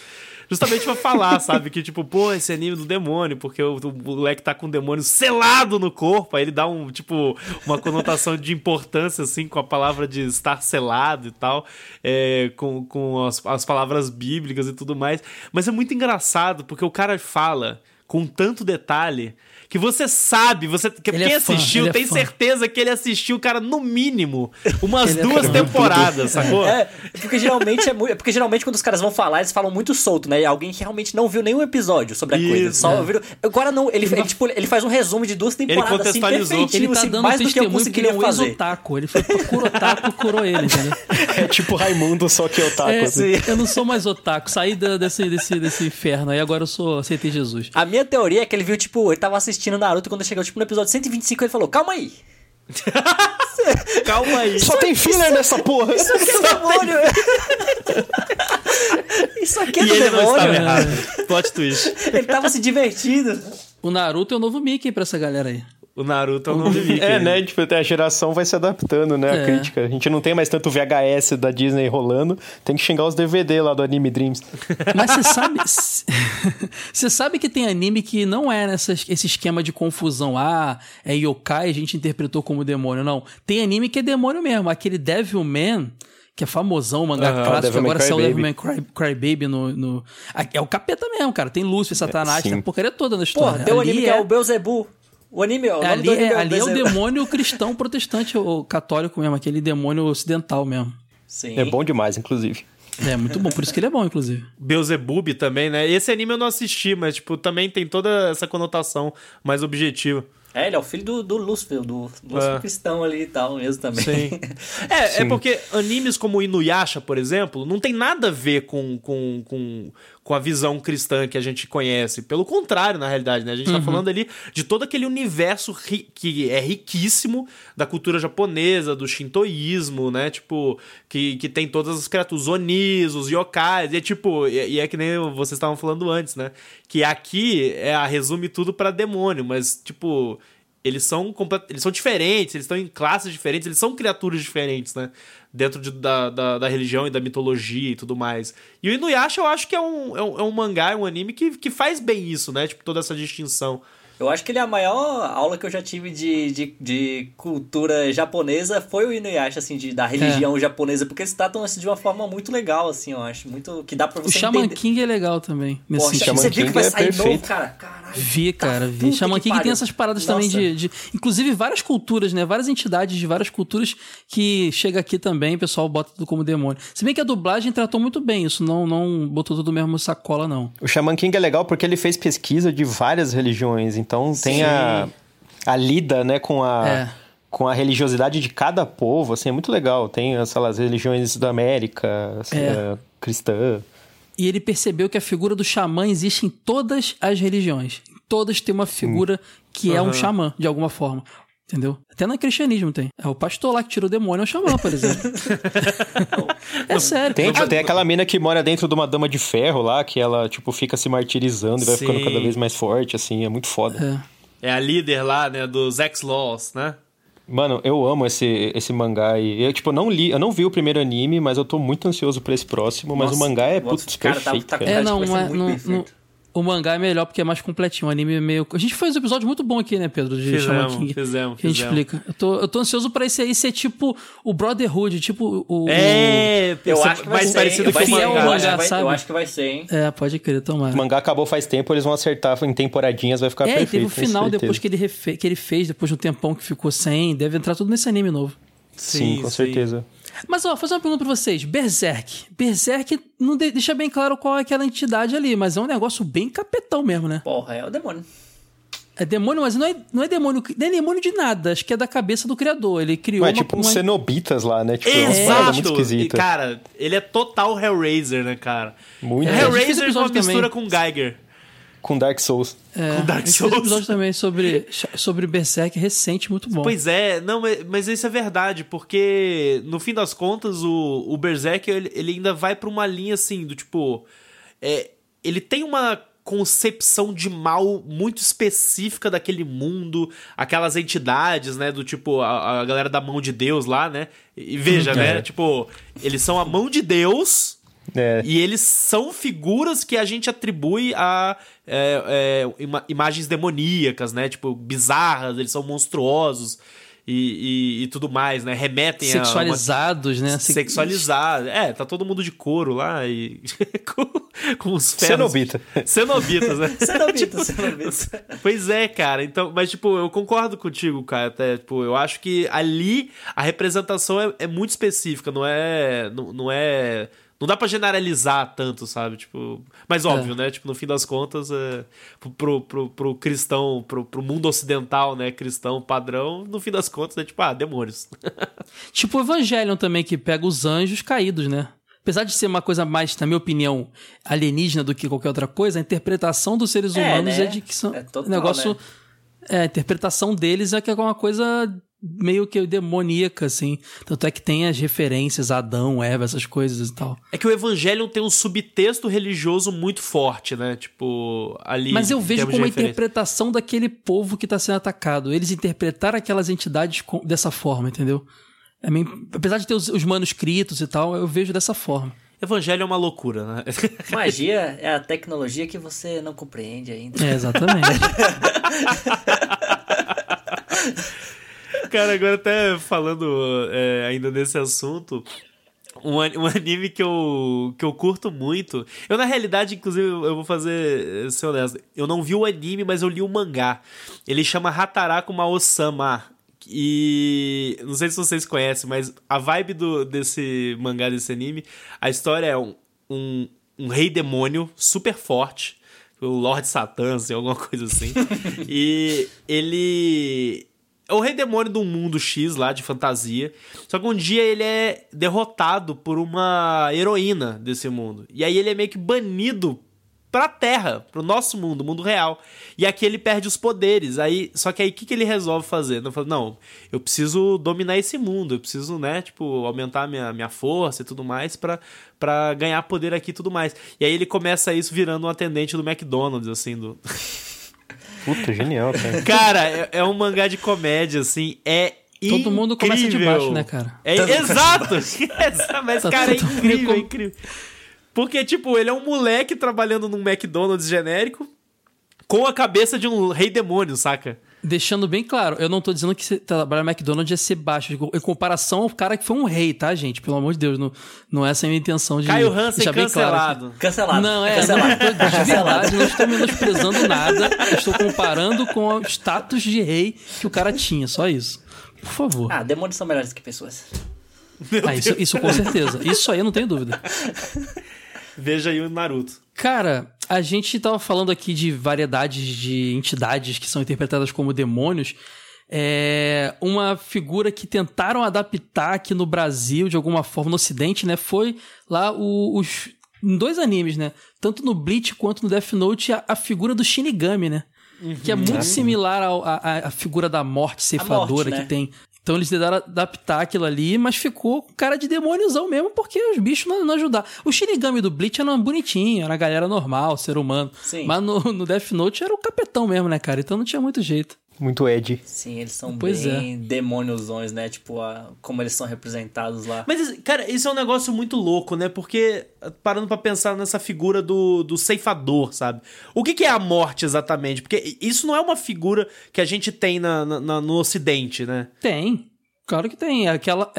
S1: Justamente pra falar, sabe? Que tipo, pô, esse anime do demônio, porque o, o moleque tá com o demônio selado no corpo, aí ele dá um, tipo, uma conotação de importância, assim, com a palavra de estar selado e tal, é, com, com as, as palavras bíblicas e tudo mais. Mas é muito engraçado, porque o cara fala com tanto detalhe que você sabe, você que
S2: Ele
S1: quem
S2: é fã,
S1: assistiu
S2: ele é
S1: tem
S2: fã.
S1: certeza que ele assistiu, cara, no mínimo, umas
S2: Ele é
S1: duas
S2: fã.
S1: temporadas, sacou?
S3: É, porque geralmente é muito. É porque geralmente quando os caras vão falar, eles falam muito solto, né? E alguém que realmente não viu nenhum episódio sobre a coisa.
S1: Isso.
S3: Só viram. Agora não, ele, ele, tipo, ele faz um resumo de duas temporadas assim,
S1: contextualizou.
S3: perfeitinho,
S2: Ele tá
S3: assim,
S2: dando
S3: mais do que eu
S2: ele é
S3: conseguiria
S2: um
S3: fazer.
S2: ex-otaku. Ele foi pro Kurotaku, curou ele, entendeu?
S4: É tipo Raimundo, só que taco.
S2: É,
S4: assim.
S2: eu não sou mais otaku, saí da- desse, desse, desse inferno aí, agora eu sou aceitei Jesus.
S3: A minha teoria é que ele viu, tipo, ele tava assistindo Naruto quando chegou, tipo, no episódio 125, ele falou, calma aí.
S1: Calma aí.
S4: Só tem filler nessa porra.
S3: Isso aqui é demônio! Isso aqui é
S1: E
S3: do
S1: ele não estava
S3: demônio.
S1: errado. Plot twist.
S3: Ele tava se divertindo.
S2: O Naruto é o novo Mickey pra essa galera aí.
S1: O Naruto é o nome Mickey.
S4: É, né? Tipo, até a geração vai se adaptando, né?
S2: É.
S4: A crítica. A gente não tem mais tanto VHS da Disney rolando. Tem que xingar os DVD lá do Anime Dreams.
S2: Mas você sabe. Você sabe que tem anime que não é nessa, esse esquema de confusão. Ah, é yokai, a gente interpretou como demônio. Não. Tem anime que é demônio mesmo. Aquele Devilman, que é famosão, mangá
S4: Aham,
S2: clássico,
S4: Devilman
S2: agora saiu o
S4: Crybaby.
S2: Devilman Cry, Crybaby no, no. É o capeta mesmo, cara. Tem Lúcifer, Satanás,
S4: sim.
S2: tem a porcaria toda na história.
S3: Porra, tem um
S2: Ali
S3: anime que é o Beuzebu. O anime, o nome
S2: Ali,
S3: do anime
S2: é,
S3: é, o
S2: ali é o demônio cristão protestante, o católico mesmo, aquele demônio ocidental mesmo.
S3: Sim.
S4: É bom demais, inclusive.
S2: É muito bom, por isso que ele é bom, inclusive.
S1: Beelzebub também, né? Esse anime eu não assisti, mas, tipo, também tem toda essa conotação mais objetiva.
S3: É, ele é o filho do, do Lúcifer, do Lúcifer
S1: É.
S3: cristão ali e tal mesmo também.
S1: Sim. É, é porque animes como o Inuyasha, por exemplo, não tem nada a ver com, com, com, com a visão cristã que a gente conhece. Pelo contrário, na realidade, né? A gente tá falando ali de todo aquele universo ri- que é riquíssimo da cultura japonesa, do shintoísmo, né? Tipo, que, que tem todas as criaturas, os onis, os yokais, e é tipo, e, e é que nem vocês estavam falando antes, né? Que aqui é a resume tudo pra demônio, mas, tipo, eles são complet... eles são diferentes, eles estão em classes diferentes, eles são criaturas diferentes, né? Dentro de- da, da, da religião e da mitologia e tudo mais. E o Inuyasha eu acho que é um, é um, é um mangá, é um anime que, que faz bem isso, né? Tipo, toda essa distinção.
S3: Eu acho que ele é a maior aula que eu já tive de, de, de cultura japonesa foi o Inuyasha, assim, de, da religião
S2: É.
S3: japonesa, porque eles tratam isso de uma forma muito legal, assim, eu acho. Muito. Que dá pra
S2: O
S3: você
S2: Shaman
S3: entender.
S2: King é legal também, nesse
S3: Poxa.
S4: Shaman
S3: você viu que
S4: King
S3: vai
S4: é
S3: sair novo,
S4: perfeito.
S3: cara? Caralho.
S2: Vi, cara, vi. Shaman
S3: que
S2: King tem essas paradas também
S3: Nossa.
S2: de, de- Inclusive, várias culturas, né? Várias entidades de várias culturas que chega aqui também, o pessoal bota tudo como demônio. Se bem que a dublagem tratou muito bem isso, não, não botou tudo mesmo sacola, não.
S4: O Shaman King é legal porque ele fez pesquisa de várias religiões. Então tem a, a lida, né, com a...
S2: É.
S4: Com a religiosidade de cada povo, assim, é muito legal. Tem, sei lá, as religiões da América, assim,
S2: É.
S4: eh, cristã.
S2: E ele percebeu que a figura do xamã existe em todas as religiões. Todas tem uma figura que é um xamã, de alguma forma. Entendeu? Até no cristianismo tem. É o pastor lá que tira o demônio, é o xamã, por exemplo. é sério.
S4: Tem,
S2: cara.
S4: tipo, tem aquela mina que mora dentro de uma dama de ferro lá, que ela, tipo, fica se martirizando e vai ficando
S1: Sim.
S4: cada vez mais forte, assim, é muito foda.
S2: É.
S1: É a líder lá, né, dos X-Laws, né?
S4: Mano, eu amo esse, esse mangá e eu, tipo, não li, eu não vi o primeiro anime, mas eu tô muito ansioso pra esse próximo, mas
S3: Nossa,
S4: o mangá é,
S3: nossa,
S4: putz,
S3: cara, tá-
S4: perfeito,
S3: tá com
S4: cara.
S2: É, não, é- não-
S3: bem feito.
S2: não- o mangá é melhor porque é mais completinho. O anime é meio. A gente fez um episódio muito bom aqui, né, Pedro? De
S1: Fizemos,
S2: Shaman King.
S1: fizemos,
S2: Que a gente
S1: fizemos.
S2: explica. Eu tô, eu tô ansioso pra esse aí ser tipo o Brotherhood, tipo o.
S1: É,
S3: Eu
S1: ser
S3: acho que vai ser,
S1: parecido com
S3: Vai
S1: o
S3: ser, eu
S1: mangá.
S3: acho que
S2: mangá,
S3: vai-
S2: sabe?
S3: Eu acho que vai ser, hein?
S2: o... É, pode crer, tomara.
S4: O mangá acabou faz tempo, eles vão acertar em temporadinhas, vai ficar
S2: É,
S4: perfeito.
S2: teve o final depois que ele, refe... que ele fez, depois de um tempão que ficou sem. Deve entrar tudo nesse anime novo.
S4: Sim, com certeza.
S2: Mas, ó, vou fazer uma pergunta pra vocês. Berserk. Berserk não de- deixa bem claro qual é aquela entidade ali, mas é um negócio bem capetão mesmo, né?
S3: Porra, é o demônio.
S2: É demônio, mas não é, não é demônio, nem é demônio de nada. Acho que é da cabeça do criador. Ele criou
S4: Ué,
S2: uma,
S4: tipo uns
S2: uma-
S4: cenobitas lá, né? Tipo, umas paradas muito
S1: Exato! E,
S4: esquisitas.
S1: cara, ele é total Hellraiser, né, cara?
S4: Muito.
S2: É, fez
S1: Hellraiser com uma mistura
S2: também.
S1: com Geiger.
S4: Com Dark Souls.
S2: É,
S1: com Dark
S2: a gente
S1: Souls.
S2: fez um episódio também sobre, sobre Berserk recente, muito bom.
S1: Pois é, não, mas, mas isso é verdade, porque no fim das contas o, o Berserk ele, ele ainda vai pra uma linha assim, do tipo. É, ele tem uma concepção de mal muito específica daquele mundo, aquelas entidades, né, do tipo a, a galera da mão de Deus lá, né? E veja, né,
S4: É.
S1: tipo, eles são a mão de Deus,
S4: É.
S1: e eles são figuras que a gente atribui a é, é, ima- imagens demoníacas, né? Tipo, bizarras, eles são monstruosos e, e, e tudo mais, né? Remetem
S2: Sexualizados,
S1: a.
S2: né?
S1: Uma... Sexualizado. É, tá todo mundo de couro lá e. com, com os ferros.
S4: Cenobita.
S1: Cenobitas, né?
S3: Cenobita, cenobita.
S1: Pois é, cara. Então, mas tipo, eu concordo contigo, cara. Até, tipo, eu acho que ali a representação é, é muito específica, não é, não, não é, não dá pra generalizar tanto, sabe? Tipo, mas óbvio, né? Tipo, no fim das contas, é, pro, pro, pro cristão, pro, pro mundo ocidental, né, cristão padrão, no fim das contas é tipo, ah, demônios.
S2: Tipo o Evangelion também, que pega os anjos caídos, né? Apesar de ser uma coisa mais, na minha opinião, alienígena do que qualquer outra coisa, a interpretação dos seres
S3: É,
S2: humanos
S3: né?
S2: é de que são.
S3: É total,
S2: negócio.
S3: né?
S2: É, a interpretação deles é que é uma coisa meio que demoníaca, assim. Tanto é que tem as referências a Adão, Eva, essas coisas e tal.
S1: É que o Evangelho tem um subtexto religioso muito forte, né? Tipo, ali.
S2: Mas eu vejo como a
S1: de referência.
S2: interpretação daquele povo que está sendo atacado. Eles interpretaram aquelas entidades com- dessa forma, entendeu? É meio- apesar de ter os, os manuscritos e tal, eu vejo dessa forma.
S1: Evangelho é uma loucura, né?
S3: Magia é a tecnologia que você não compreende ainda.
S2: É, exatamente.
S1: Cara, agora até falando é, ainda nesse assunto, um, an- um anime que eu, que eu curto muito. Eu, na realidade, inclusive, eu vou fazer, eh, ser honesto, eu não vi o anime, mas eu li o mangá. Ele chama Hataraku Mao-sama. E não sei se vocês conhecem, mas a vibe do, desse mangá, desse anime, a história é um, um, um rei demônio super forte, o Lord Satã, assim, alguma coisa assim. e ele é o rei demônio de um mundo X lá, de fantasia. Só que um dia ele é derrotado por uma heroína desse mundo. E aí ele é meio que banido pra Terra, pro nosso mundo, mundo real. E aqui ele perde os poderes. Aí, só que aí o que, que ele resolve fazer? Não, não, eu preciso dominar esse mundo, eu preciso, né, tipo, aumentar minha, minha força e tudo mais pra ganhar poder aqui e tudo mais. E aí ele começa isso virando um atendente do McDonald's, assim, do...
S4: Puta, genial, cara.
S1: Cara, é, é um mangá de comédia, assim, é
S2: Todo mundo começa de
S1: incrível.
S2: baixo, né, cara?
S1: É, exato! Exa- Mas,
S2: Tá
S1: cara, é incrível,
S2: com-
S1: é incrível. Porque, tipo, ele é um moleque trabalhando num McDonald's genérico com a cabeça de um rei demônio, saca?
S2: Deixando bem claro, eu não tô dizendo que você trabalhar no McDonald's é ser baixo, em comparação ao cara que foi um rei, tá, gente? Pelo amor de Deus, não, não é essa a minha intenção de.
S1: Caio Hansen
S2: deixar bem claro
S1: cancelado.
S3: Cancelado.
S2: Não, é,
S3: Cancelado.
S2: não, tô- de verdade, não estou menosprezando nada. Eu estou comparando com o status de rei que o cara tinha, só isso. Por favor.
S3: Ah, demônios são melhores que pessoas.
S2: Ah, isso, isso com certeza. Isso aí eu não tenho dúvida.
S1: Veja aí o Naruto.
S2: Cara, a gente tava falando aqui de variedades de entidades que são interpretadas como demônios. É, uma figura que tentaram adaptar aqui no Brasil, de alguma forma, no Ocidente, né? Foi lá o- os. Em dois animes, né? Tanto no Bleach quanto no Death Note, a, a figura do Shinigami, né? Que é muito similar à figura da morte ceifadora
S3: né?
S2: que tem. Então eles tentaram adaptar aquilo ali, mas ficou com cara de demôniozão mesmo, porque os bichos não, não ajudaram. O Shinigami do Bleach era bonitinho, era a galera normal, ser humano.
S3: Sim.
S2: Mas no, no Death Note era o capetão mesmo, né, cara? Então não tinha muito jeito.
S4: Muito Ed.
S3: Sim, eles são
S2: Pois
S3: bem demôniozões, né? Tipo, a- como eles são representados lá.
S1: Mas, cara, isso é um negócio muito louco, né? Porque, parando pra pensar nessa figura do, do ceifador, sabe? O que, que é a morte exatamente? Porque isso não é uma figura que a gente tem na, na- na- no Ocidente, né?
S2: Tem. Claro que tem. Aquela.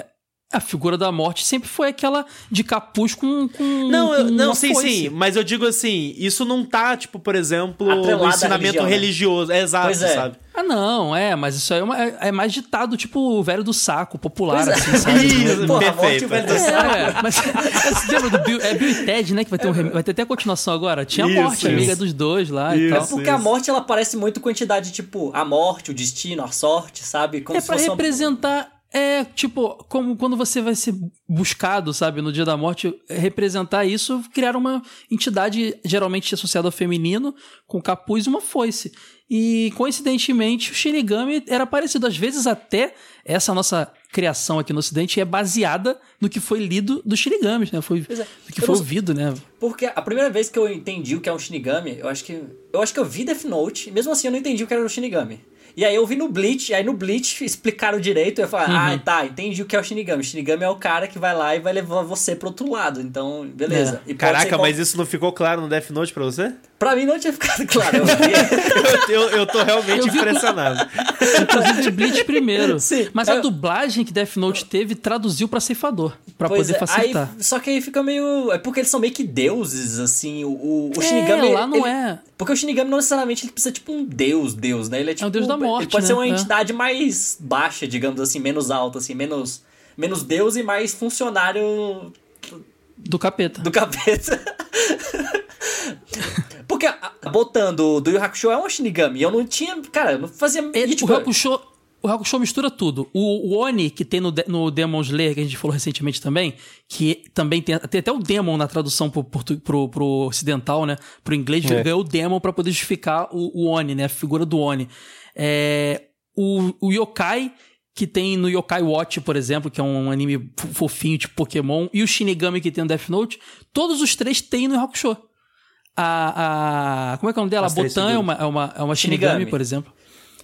S2: A figura da morte sempre foi aquela de capuz com. com
S1: Não, eu- não,
S2: uma
S1: sim,
S2: foice.
S1: sim. Mas eu digo assim, isso não tá, tipo, por exemplo,
S3: Atrelado
S1: no ensinamento
S3: religião, né?
S1: religioso. É exato,
S3: Pois é.
S1: sabe?
S2: Ah, não, é, mas isso aí é, uma- é- é mais ditado, tipo o velho do saco, popular,
S3: Pois é.
S2: assim, sabe?
S1: Isso,
S3: Porra, a morte
S1: perfeito.
S3: e o velho do saco.
S2: É, mas você lembra do Bill, é Bill e Ted, né? Que vai ter, um, vai ter até a continuação agora. Tinha a morte,
S1: isso.
S2: amiga dos dois lá e
S1: Isso.
S2: tal.
S3: Porque a morte, ela parece muito com a entidade, tipo, a morte, o destino, a sorte, sabe? Como
S2: É
S3: se
S2: pra
S3: fosse uma-
S2: representar. É, tipo, como quando você vai ser buscado, sabe, no dia da morte, representar isso, criar uma entidade geralmente associada ao feminino, com capuz e uma foice. E, coincidentemente, o Shinigami era parecido. Às vezes, até essa nossa criação aqui no Ocidente é baseada no que foi lido dos Shinigamis, né? Foi,
S3: é.
S2: do que
S3: Eu
S2: foi
S3: não-
S2: ouvido, né?
S3: Porque a primeira vez que eu entendi o que é um Shinigami, eu acho que. Eu acho que eu vi Death Note, mesmo assim eu não entendi o que era um Shinigami. E aí eu vi no Bleach, aí no Bleach explicaram direito, eu falei,
S2: Uhum.
S3: ah, tá, entendi o que é o Shinigami. O Shinigami é o cara que vai lá e vai levar você pro outro lado. Então, beleza. Pode
S1: Caraca,
S3: qual-
S1: mas isso não ficou claro no Death Note pra você?
S3: Pra mim não tinha ficado claro. Eu
S1: eu, eu, eu tô realmente
S2: Eu
S1: impressionado.
S2: Inclusive Bleach primeiro.
S3: Sim.
S2: Mas a
S3: Eu-
S2: dublagem que Death Note teve traduziu pra ceifador, pra
S3: Pois
S2: poder
S3: é,
S2: facilitar.
S3: Aí, só que aí fica meio. É porque eles são meio que deuses, assim. O, o,
S2: É,
S3: Shinigami.
S2: lá não
S3: ele-
S2: é.
S3: Porque o Shinigami não necessariamente ele precisa tipo um deus, deus, né? Ele é tipo.
S2: o deus da morte,
S3: Ele pode ser
S2: né?
S3: uma
S2: É.
S3: entidade mais baixa, digamos assim, menos alta, assim, menos. Menos deus e mais funcionário
S2: Do capeta.
S3: do capeta. Porque a- do Yu Hakusho é um Shinigami. Eu não tinha. Cara, eu não fazia.
S2: É,
S3: e, tipo,
S2: o Hakusho, o Hakusho mistura tudo. O, o Oni, que tem no, de- no Demon Slayer, que a gente falou recentemente também, que também tem, tem até o Demon na tradução pro, portu- pro, pro ocidental, né? Pro inglês,
S4: É.
S2: ganhou o Demon pra poder justificar o, o Oni, né? A figura do Oni. É, o, o Yokai, que tem no Yokai Watch, por exemplo, que é um anime fo- fofinho, tipo Pokémon, e o Shinigami que tem no Death Note, todos os três têm no Hakusho. A, a. Como é que é o nome dela? A Botan é uma, é uma, é uma Shinigami,
S3: Shinigami.
S2: por exemplo.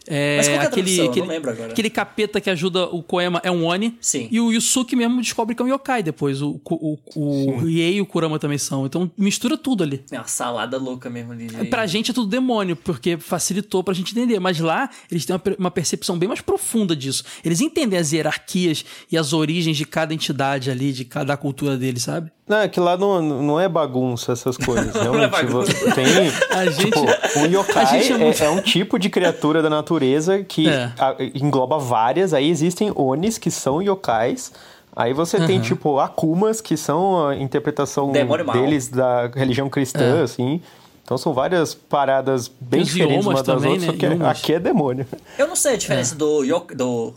S2: É,
S3: Mas qual é a
S2: aquele?
S3: Eu não
S2: aquele,
S3: lembro agora.
S2: aquele capeta que ajuda o Koema é um Oni.
S3: Sim.
S2: E o Yusuke mesmo descobre que é um Yokai depois. O, o, o, o Riei e o Kurama também são. Então mistura tudo ali.
S3: É uma salada louca mesmo ali.
S2: Pra gente é tudo demônio, porque facilitou pra gente entender. Mas lá, eles têm uma, uma percepção bem mais profunda disso. Eles entendem as hierarquias e as origens de cada entidade ali, de cada cultura deles, sabe?
S4: Não, é que lá não, não é bagunça essas coisas. Realmente,
S3: bagunça.
S4: você tem.
S2: A gente-
S4: tipo, um
S2: a
S4: yokai
S2: gente é
S4: é,
S2: muito-
S4: é um tipo de criatura da natureza que
S2: É.
S4: a- engloba várias. Aí existem onis, que são yokais. Aí você tem, tipo, akumas, que são a interpretação deles da religião cristã,
S2: É.
S4: assim. Então são várias paradas bem diferentes umas das
S2: também,
S4: outras,
S2: né?
S4: só que
S2: Iomas.
S4: aqui é demônio.
S3: Eu não sei a diferença do, Yok- do.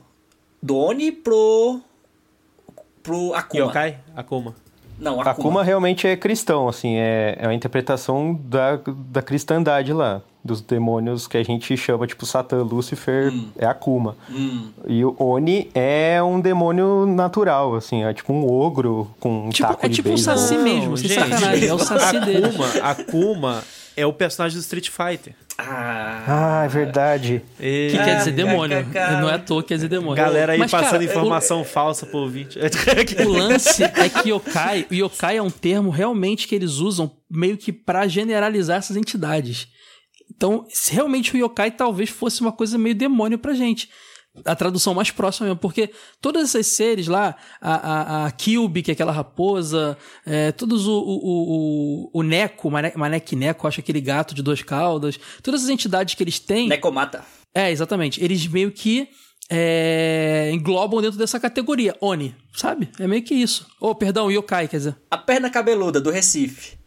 S3: Do Oni pro. Pro Akuma.
S1: Yokai? Akuma.
S3: Não, Akuma.
S4: Akuma realmente é cristão, assim, é, é a interpretação da, da cristandade lá. Dos demônios que a gente chama, tipo, Satã, Lúcifer, é Akuma.
S3: Hum.
S4: E o Oni é um demônio natural, assim, é tipo um ogro com um
S2: Tipo,
S4: taco
S2: é
S4: de
S2: tipo um
S4: beisebol.
S2: saci mesmo, sem sacanagem. É o saci dele.
S1: Akuma, Akuma é o personagem do Street Fighter.
S3: Ah.
S4: Ah, é verdade.
S1: E...
S2: Que quer dizer
S3: Ah,
S2: demônio. Não é à toa que quer dizer demônio.
S1: Galera aí
S2: Mas,
S1: passando
S2: cara,
S1: informação falsa pro ouvinte.
S2: O lance é que yokai, o yokai é um termo realmente que eles usam meio que pra generalizar essas entidades. Então, se realmente o yokai talvez fosse uma coisa meio demônio pra gente. A tradução mais próxima mesmo, porque todos esses seres lá, a, a, a Kyubi, que é aquela raposa, é, todos o, o, o, o Neko, Mane- Manek Neko, acho aquele gato de duas caudas, todas as entidades que eles têm.
S3: Nekomata.
S2: É, exatamente. Eles meio que é, englobam dentro dessa categoria. Oni, sabe? É meio que isso. Oh, perdão, yokai, quer dizer.
S3: A perna cabeluda do Recife.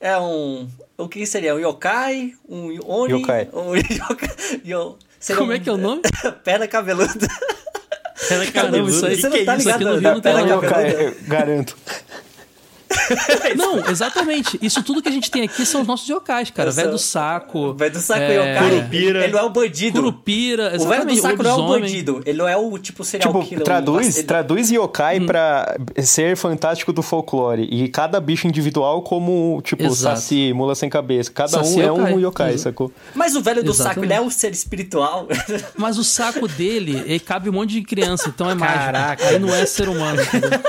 S3: É um. O que seria? Um yokai? Um oni?
S4: Yokai.
S3: Um yokai. Yo- seria
S2: Como
S3: um-
S2: é que é o nome?
S3: perna cabeluda.
S2: Caramba, isso aí-
S3: Você não tá
S1: é isso?
S3: ligado?
S2: aqui no Rio
S3: da
S2: não tem
S3: perna
S2: não,
S4: É,
S3: cabeluda?
S4: eu garanto.
S2: Não, exatamente. Isso tudo que a gente tem aqui são os nossos yokais, cara. Velho do saco.
S3: O velho do saco
S2: é,
S3: yokai.
S1: Curupira.
S3: Ele não é o bandido.
S2: Curupira,
S3: O velho do saco não é o bandido. Ele não é o tipo serial
S4: Tipo,
S3: killer.
S4: traduz,
S3: ele-
S4: traduz yokai
S2: Hum.
S4: pra ser fantástico do folclore. E cada bicho individual como, tipo,
S2: Exato.
S4: saci, mula sem cabeça. Cada
S2: Saci
S4: um é
S2: yokai.
S4: um yokai,
S2: Exato.
S4: sacou?
S3: Mas o velho do saco,
S2: Exatamente.
S3: ele é um ser espiritual.
S2: Mas o saco dele ele cabe um monte de criança, então é mágico.
S1: Caraca.
S2: Aí não é ser humano. entendeu?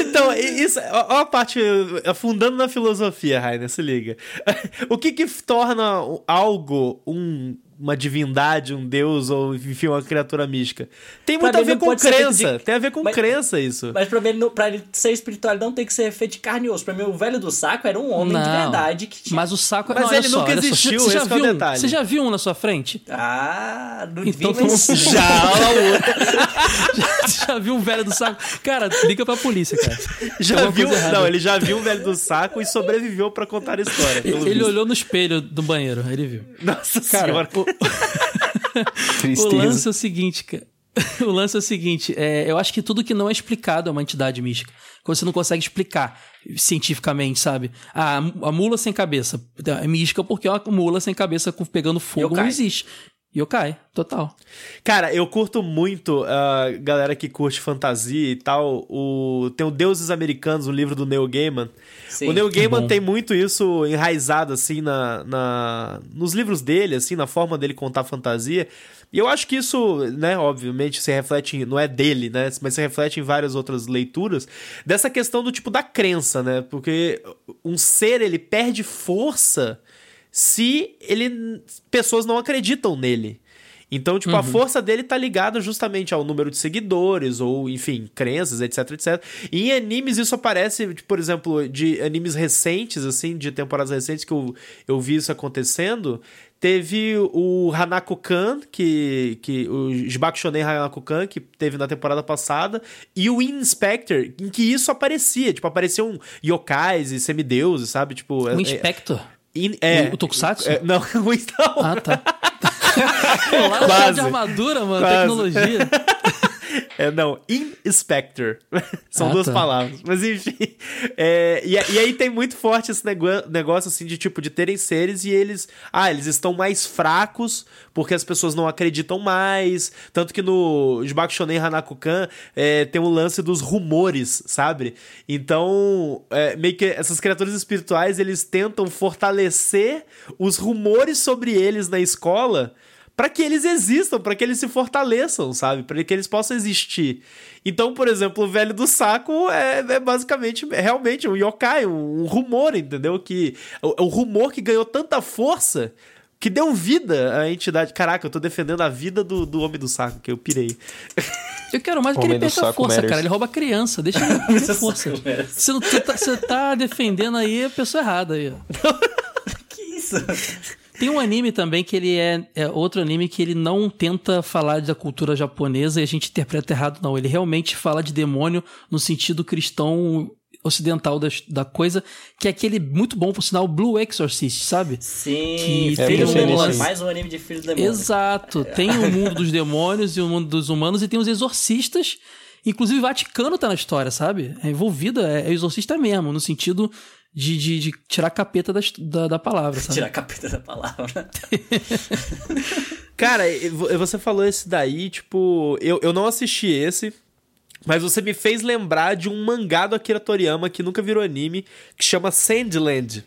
S1: Então, isso, ó a parte afundando na filosofia, Rainer, se liga. O que que torna algo um uma divindade, um deus ou enfim, uma criatura mística. Tem
S3: Pra
S1: muito a
S3: mim
S1: ver com crença.
S3: de-
S1: Tem a ver com
S3: Mas-
S1: crença isso.
S3: Mas pra mim, ele não- pra ele ser espiritual, ele não tem que ser feito de carne e osso. Pra mim, o velho do saco era um homem de
S2: Não.
S3: verdade que tinha.
S2: Mas o saco...
S1: Mas
S2: não,
S1: ele
S2: só,
S1: nunca
S2: olha só.
S1: existiu,
S2: Você, já
S1: é o
S2: viu um,
S1: detalhe.
S2: você já viu um na sua frente?
S3: Ah, não
S2: Então
S3: vi.
S1: Já.
S2: Você já viu um velho do saco? Cara, liga pra polícia, cara.
S1: Já viu? Não, ele já viu o velho do saco e sobreviveu pra contar a história.
S2: Ele
S1: visto.
S2: olhou no espelho do banheiro, aí ele viu.
S1: Nossa
S2: Cara,
S1: senhora.
S2: o,
S4: Tristeza.
S2: o lance é o seguinte, cara. O lance é o seguinte, é, eu acho que tudo que não é explicado é uma entidade mística. Quando você não consegue explicar cientificamente, sabe? Ah, a mula sem cabeça é mística porque uma mula sem cabeça pegando fogo não existe. Yokai, total.
S1: Cara, eu curto muito a galera que curte fantasia e tal. O... Tem o Deuses Americanos, um livro do Neil Gaiman.
S3: Sim.
S1: o Neil Gaiman
S2: bom.
S1: tem muito isso enraizado, assim, na, na... nos livros dele, assim, na forma dele contar fantasia. E eu acho que isso, né, obviamente, se reflete, em- não é dele, né, mas se reflete em várias outras leituras, dessa questão do tipo da crença, né, porque um ser, ele perde força se ele pessoas não acreditam nele. Então, tipo, a força dele tá ligada justamente ao número de seguidores, ou, enfim, crenças, etc, etc. E em animes isso aparece, por exemplo, de animes recentes, assim, de temporadas recentes que eu, eu vi isso acontecendo. Teve o Hanako-kan, que, que, o Jibak Shonen Hanako-kan, que teve na temporada passada, e o Inspector, em que isso aparecia. Tipo, apareciam yokais e semideuses, sabe? Tipo,
S2: O
S1: é-
S2: Inspector.
S1: In- é,
S2: O- o Tokusatsu?
S1: é, não, o então.
S2: Ah, tá. Lá de armadura, mano,
S1: Quase.
S2: tecnologia.
S1: É, não, Inspector. São
S2: Ah,
S1: duas
S2: tá.
S1: palavras. Mas enfim. É, e, e aí tem muito forte esse nego- negócio, assim, de tipo, de terem seres e eles. Ah, eles estão mais fracos porque as pessoas não acreditam mais. Tanto que no Jibak Shonen Hanako-kan é, tem o lance dos rumores, sabe? Então, é, meio que essas criaturas espirituais eles tentam fortalecer os rumores sobre eles na escola para que eles existam, para que eles se fortaleçam, sabe? Para que eles possam existir. Então, por exemplo, o velho do saco é, é basicamente, é realmente um yokai, um, um rumor, entendeu? Que o, o rumor que ganhou tanta força que deu vida à entidade. Caraca, eu tô defendendo a vida do, do homem do saco, que eu pirei.
S2: Eu quero mais que ele perca força,
S4: matters.
S2: cara. Ele rouba criança, deixa ele perder força. Você, não, você, tá, você tá defendendo aí a pessoa errada aí, ó.
S3: Que isso?
S2: Tem um anime também que ele é, é outro anime que ele não tenta falar da cultura japonesa e a gente interpreta errado, não. Ele realmente fala de demônio no sentido cristão ocidental da, da coisa, que é aquele muito bom, por sinal, Blue Exorcist, sabe?
S3: Sim,
S2: Que
S4: tem um
S3: Demônio. Mais um anime de Filho do Demônio.
S2: Exato. Tem o mundo dos demônios e o mundo dos humanos e tem os exorcistas. Inclusive o Vaticano tá na história, sabe? É envolvido, é, é exorcista mesmo, no sentido de, de, de tirar a capeta da, da, da palavra, sabe?
S3: Tirar a capeta da palavra.
S1: Cara, vo- você falou esse daí, tipo, eu, eu não assisti esse, mas você me fez lembrar de um mangá do Akira Toriyama que nunca virou anime, que chama Sandland.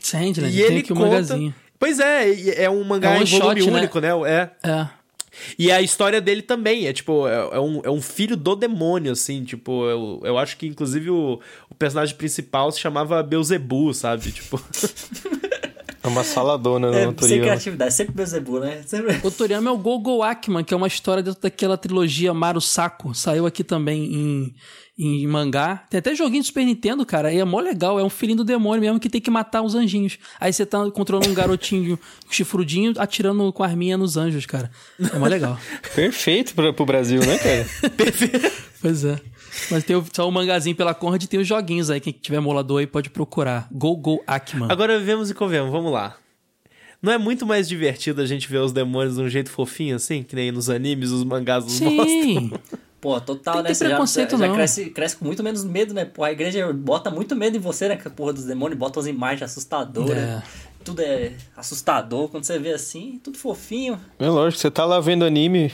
S2: Sandland,
S1: E
S2: tem
S1: ele
S2: aqui
S1: conta.
S2: magazinho.
S1: Pois é, é um mangá
S2: É um
S1: em volume
S2: one-shot, né?
S1: único, né? É.
S2: É.
S1: E a história dele também é, tipo, é, é um, é um filho do demônio, assim, tipo, eu, eu acho que inclusive o, o personagem principal se chamava Beuzebu, sabe? Tipo.
S4: É uma saladona
S3: É,
S4: no
S3: sem
S4: Toriyama.
S3: criatividade, sempre Bezebu, né? Sempre...
S2: O Toriyama é o Gogo Akman, que é uma história dentro daquela trilogia Maru Saco. Saiu aqui também em, em mangá. Tem até joguinho de Super Nintendo, cara. E é mó legal. É um filhinho do demônio mesmo que tem que matar os anjinhos. Aí você tá controlando um garotinho chifrudinho atirando com a arminha nos anjos, cara. É mó legal.
S4: Perfeito pra, pro Brasil, né, cara?
S2: pois é. Mas tem o, só o mangazinho pela Conrad e tem os joguinhos aí. Quem tiver emulador aí pode procurar. Gogo Akman.
S1: Agora vemos e convemos, vamos lá. Não é muito mais divertido a gente ver os demônios de um jeito fofinho, assim, que nem nos animes, os mangás nos mostram?
S3: Pô, total,
S2: Tem que
S3: né?
S2: ter
S3: Você já,
S2: preconceito,
S3: já
S2: não.
S3: cresce, cresce com muito menos medo, né? Pô, a igreja bota muito medo em você, né? A porra dos demônios, bota umas imagens assustadoras.
S2: É.
S3: Tudo é assustador. Quando você vê assim, tudo fofinho.
S4: É lógico, você tá lá vendo anime,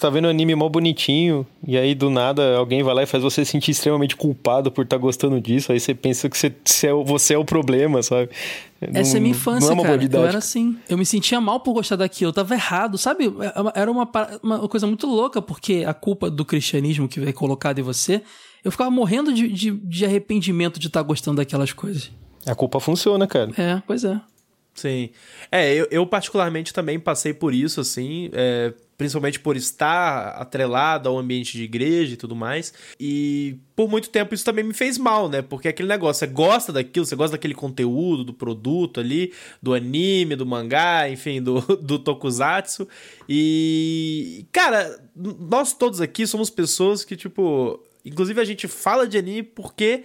S4: tá vendo anime mó bonitinho, e aí do nada alguém vai lá e faz você se sentir extremamente culpado por estar gostando disso, aí você pensa que você, você é, o- você é o problema, sabe?
S2: Essa é
S4: Não-
S2: minha infância,
S4: não é
S2: cara. Eu era assim. Eu me sentia mal por gostar daquilo. Eu tava errado, sabe? Era uma, uma coisa muito louca, porque a culpa do cristianismo que é colocada em você, eu ficava morrendo de, de, de arrependimento de estar gostando daquelas coisas.
S4: A culpa funciona, cara.
S2: É, pois é.
S1: Sim. É, eu, eu particularmente também passei por isso, assim, é, principalmente por estar atrelado ao ambiente de igreja e tudo mais. E por muito tempo isso também me fez mal, né? Porque aquele negócio, você gosta daquilo, você gosta daquele conteúdo, do produto ali, do anime, do mangá, enfim, do, do tokusatsu. E, cara, nós todos aqui somos pessoas que, tipo, inclusive a gente fala de anime porque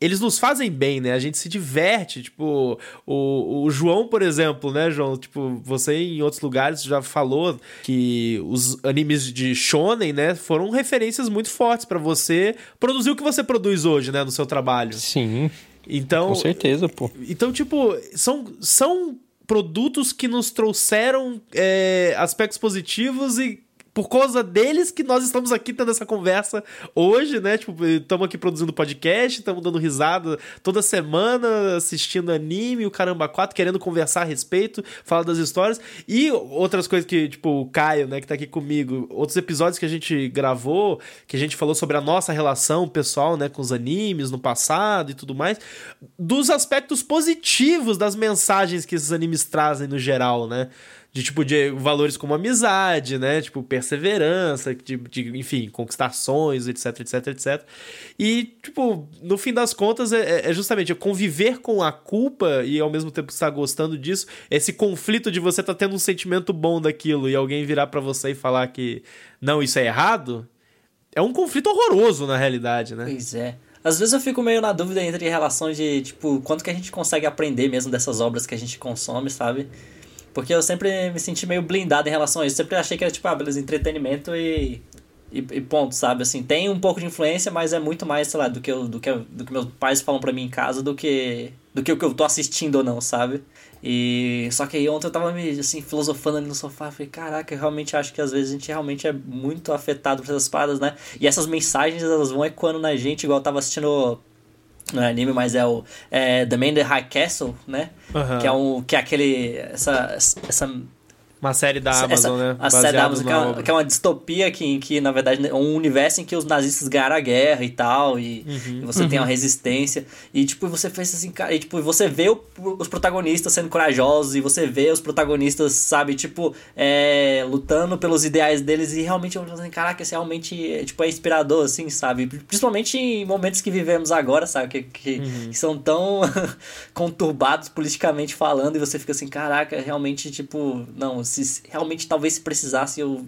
S1: eles nos fazem bem, né? A gente se diverte. Tipo, o, o João, por exemplo, né, João? Tipo, você em outros lugares já falou que os animes de shonen, né, foram referências muito fortes para você produzir o que você produz hoje, né, no seu trabalho.
S4: Sim.
S1: Então,
S4: com certeza, pô.
S1: Então, tipo, são, são produtos que nos trouxeram é, aspectos positivos e por causa deles que nós estamos aqui tendo essa conversa hoje, né? Tipo, estamos aqui produzindo podcast, estamos dando risada toda semana, assistindo anime, o Caramba 4, querendo conversar a respeito, falar das histórias. E outras coisas que, tipo, o Caio, né, que tá aqui comigo, outros episódios que a gente gravou, que a gente falou sobre a nossa relação pessoal, né, com os animes no passado e tudo mais, dos aspectos positivos das mensagens que esses animes trazem no geral, né? De tipo de valores como amizade, né? Tipo perseverança, de, de enfim, conquistar sonhos, etc, etc, etc. E tipo, no fim das contas é, é justamente conviver com a culpa e ao mesmo tempo estar gostando disso, esse conflito de você estar tá tendo um sentimento bom daquilo e alguém virar para você e falar que não, isso é errado, é um conflito horroroso na realidade, né?
S3: Pois é. Às vezes eu fico meio na dúvida entre relação de, tipo, quanto que a gente consegue aprender mesmo dessas obras que a gente consome, sabe? Porque eu sempre me senti meio blindado em relação a isso. Sempre achei que era tipo, ah, beleza, entretenimento e, e, e, ponto, sabe? Assim, tem um pouco de influência, mas é muito mais, sei lá, do que, eu, do que, do que meus pais falam para mim em casa do que, do que o que eu tô assistindo ou não, sabe? E só que aí ontem eu tava me assim, filosofando ali no sofá, falei, caraca, eu realmente acho que às vezes a gente realmente é muito afetado por essas paradas, né? E essas mensagens elas vão ecoando na gente, igual eu tava assistindo não é anime, mas é o é, The Man in the High Castle, né? Uhum. Que é um que é aquele essa essa
S1: uma série da Amazon, essa,
S3: né? A série da Amazon, que é, uma, que é, uma, distopia que, que, na verdade, é um universo em que os nazistas ganharam a guerra e tal, e, uhum. e você uhum. tem uma resistência. E, tipo, você fez assim, cara, e, tipo, você vê o, os protagonistas sendo corajosos, e você vê os protagonistas, sabe, tipo, é, lutando pelos ideais deles, e realmente eu assim, caraca, isso realmente tipo, é inspirador, assim, sabe? Principalmente em momentos que vivemos agora, sabe? Que, que, uhum. que são tão conturbados politicamente falando, e você fica assim, caraca, realmente, tipo, não, se realmente talvez se precisasse eu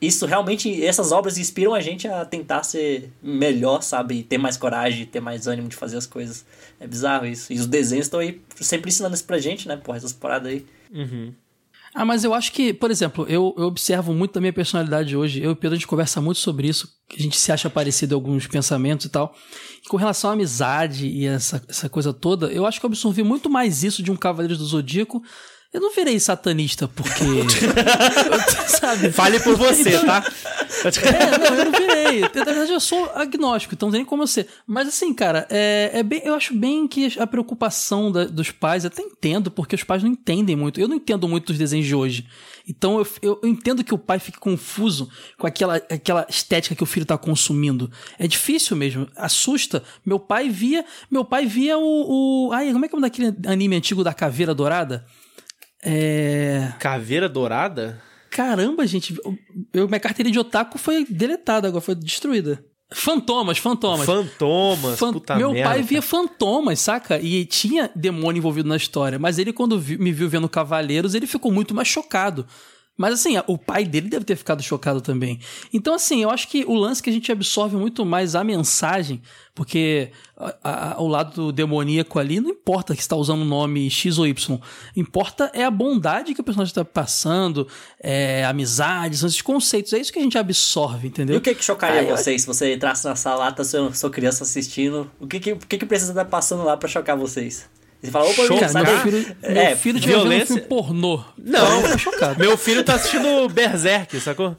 S3: isso realmente essas obras inspiram a gente a tentar ser melhor, sabe, ter mais coragem, ter mais ânimo de fazer as coisas. É bizarro isso. E os desenhos estão aí sempre ensinando isso pra gente, né, porra, essas paradas aí.
S2: Uhum. Ah, mas eu acho que, por exemplo, eu, eu observo muito da minha personalidade hoje. Eu e o Pedro, a gente conversa muito sobre isso, a gente se acha parecido em alguns pensamentos e tal. E com relação à amizade e essa, essa coisa toda, eu acho que eu absorvi muito mais isso de um Cavaleiro do Zodíaco eu não virei satanista porque.
S1: sabe? Fale por você, tá?
S2: é, não, eu não virei. Na verdade, eu sou agnóstico, então não tem nem como eu ser. Mas assim, cara, é, é bem, eu acho bem que a preocupação da, dos pais, até entendo, porque os pais não entendem muito. Eu não entendo muito dos desenhos de hoje. Então eu, eu, eu, entendo que o pai fique confuso com aquela, aquela estética que o filho tá consumindo. É difícil mesmo, assusta. Meu pai via. Meu pai via o. o ai, como é que é o daquele anime antigo da caveira dourada? É.
S1: Caveira dourada?
S2: Caramba, gente. Eu, minha carteira de otaku foi deletada agora, foi destruída. Fantomas, fantomas.
S1: Fantomas, Fan... puta
S2: Meu
S1: merda,
S2: pai via fantomas, saca? E tinha demônio envolvido na história. Mas ele, quando me viu vendo Cavaleiros, ele ficou muito mais chocado. Mas assim, o pai dele deve ter ficado chocado também. Então, assim, eu acho que o lance que a gente absorve muito mais a mensagem, porque ao lado do demoníaco ali, não importa que está usando o nome X ou Y. Importa é a bondade que o personagem está passando, é, amizade, são esses conceitos. É isso que a gente absorve, entendeu?
S3: E o que, que chocaria vocês se você entrasse na sala, tá sua, sua criança assistindo? O que, que, o que, que precisa estar passando lá para chocar vocês?
S2: Você fala, opa, Show, cara, meu filho, é, meu filho de violência. Um pornô.
S1: Não, eu chocado. Meu filho tá assistindo Berserk, sacou?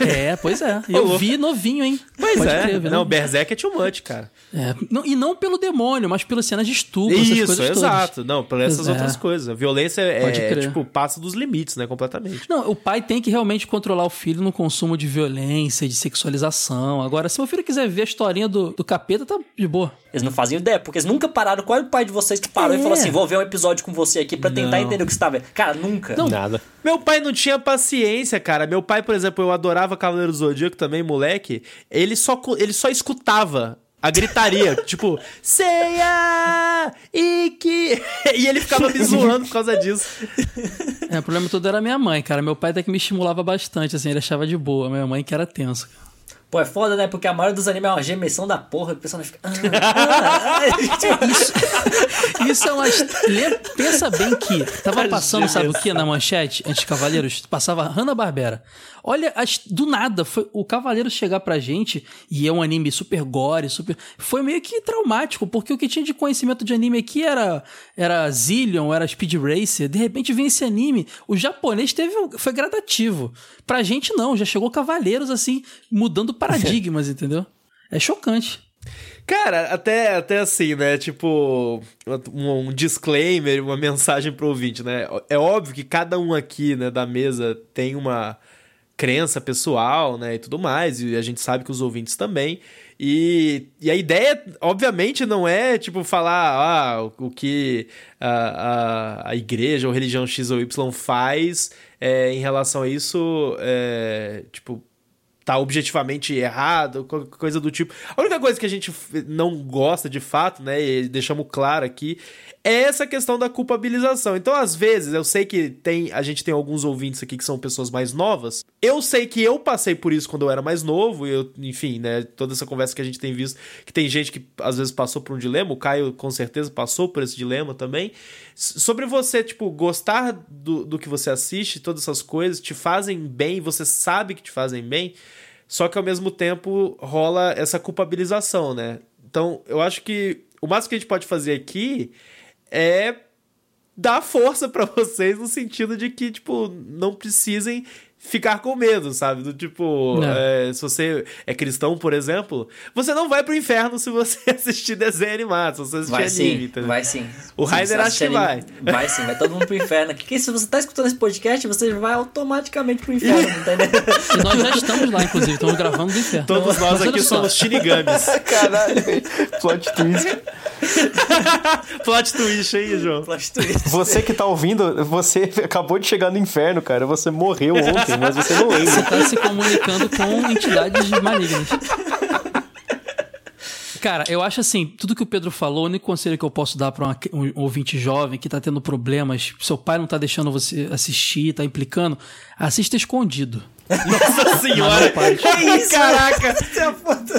S2: É, pois é. Eu vi novinho, hein?
S1: Pois Pode é. Crer, não, Berserk é too much, cara.
S2: É, não, e não pelo demônio, mas pelas cenas de estupro,
S1: Isso, exato. Todas. Não, por essas é. outras coisas. A violência é, tipo, passa dos limites, né? Completamente.
S2: Não, o pai tem que realmente controlar o filho no consumo de violência, de sexualização. Agora, se o filho quiser ver a historinha do, do capeta, tá de boa.
S3: Eles não faziam ideia, porque eles nunca pararam. Qual é o pai de vocês que parou parou
S2: É.
S3: e falou assim: vou ver um episódio com você aqui pra tentar
S2: Não.
S3: entender o que você tá vendo. Cara, nunca.
S4: Nada.
S1: Meu pai não tinha paciência, cara. Meu pai, por exemplo, eu adorava Cavaleiro do Zodíaco também, moleque. Ele só, ele só escutava a gritaria, tipo, Seiya! Iki! E ele ficava me zoando por causa disso.
S2: É, o problema todo era minha mãe, cara. Meu pai até que me estimulava bastante, assim, ele achava de boa. Minha mãe que era tenso.
S3: Pô, é foda, né? Porque a maioria dos animes é uma gemessão da porra. O personagem fica. Ah, ah.
S2: Isso é uma. Lê- Pensa bem que tava passando, sabe o que na manchete antes de Cavaleiros? Passava Hanna-Barbera. Olha, as- do nada, foi o Cavaleiro chegar pra gente, e é um anime super gore, super. Foi meio que traumático, porque o que tinha de conhecimento de anime aqui era, era Zillion, era Speed Racer. De repente vem esse anime. O japonês teve, foi gradativo. Pra gente, não, já chegou Cavaleiros assim, mudando paradigmas, entendeu? É chocante.
S1: Cara, até, até assim, né? Tipo, um, um disclaimer, uma mensagem pro ouvinte, né? É óbvio que cada um aqui, né, da mesa tem uma crença pessoal, né, e tudo mais, e a gente sabe que os ouvintes também. E, e a ideia, obviamente, não é, tipo, falar ah, o, o que a, a, a igreja ou religião X ou Y faz é, em relação a isso, é, tipo, tá objetivamente errado, co- coisa do tipo. A única coisa que a gente não gosta de fato, né, e deixamos claro aqui, essa questão da culpabilização. Então, às vezes, eu sei que tem, a gente tem alguns ouvintes aqui que são pessoas mais novas. Eu sei que eu passei por isso quando eu era mais novo, e eu, enfim, né, toda essa conversa que a gente tem visto, que tem gente que às vezes passou por um dilema, o Caio com certeza passou por esse dilema também. Sobre você, tipo, gostar do, do que você assiste, todas essas coisas te fazem bem, você sabe que te fazem bem, só que ao mesmo tempo rola essa culpabilização, né? Então, eu acho que o máximo que a gente pode fazer aqui é dar força pra vocês no sentido de que, tipo, não precisem ficar com medo, sabe? Do tipo,
S2: Não.
S1: é, se você é cristão, por exemplo, você não vai pro inferno se você assistir desenho animado, se você assistir
S3: Vai
S1: anime,
S3: sim,
S1: entendeu?
S3: vai sim.
S1: O Raider acha que
S3: anime, Vai sim, vai todo mundo pro inferno. Que, que se você tá escutando esse podcast, você vai automaticamente pro inferno, não tá entendendo?
S2: E nós já estamos lá, inclusive, estamos gravando do inferno.
S1: Todos nós
S2: Mas olha
S1: aqui somos shinigamis.
S4: Caralho, plot twist.
S1: Plot twist aí, João.
S3: Plot twist.
S4: Você que tá ouvindo, você acabou de chegar no inferno, cara. Você morreu ontem, mas você não lembra.
S2: Você tá se comunicando com entidades malignas. Cara, eu acho assim, tudo que o Pedro falou, o único conselho que eu posso dar pra uma- um ouvinte jovem que tá tendo problemas, seu pai não tá deixando você assistir, tá implicando, assista escondido.
S1: Nossa senhora!
S2: Não
S1: que isso? Caraca!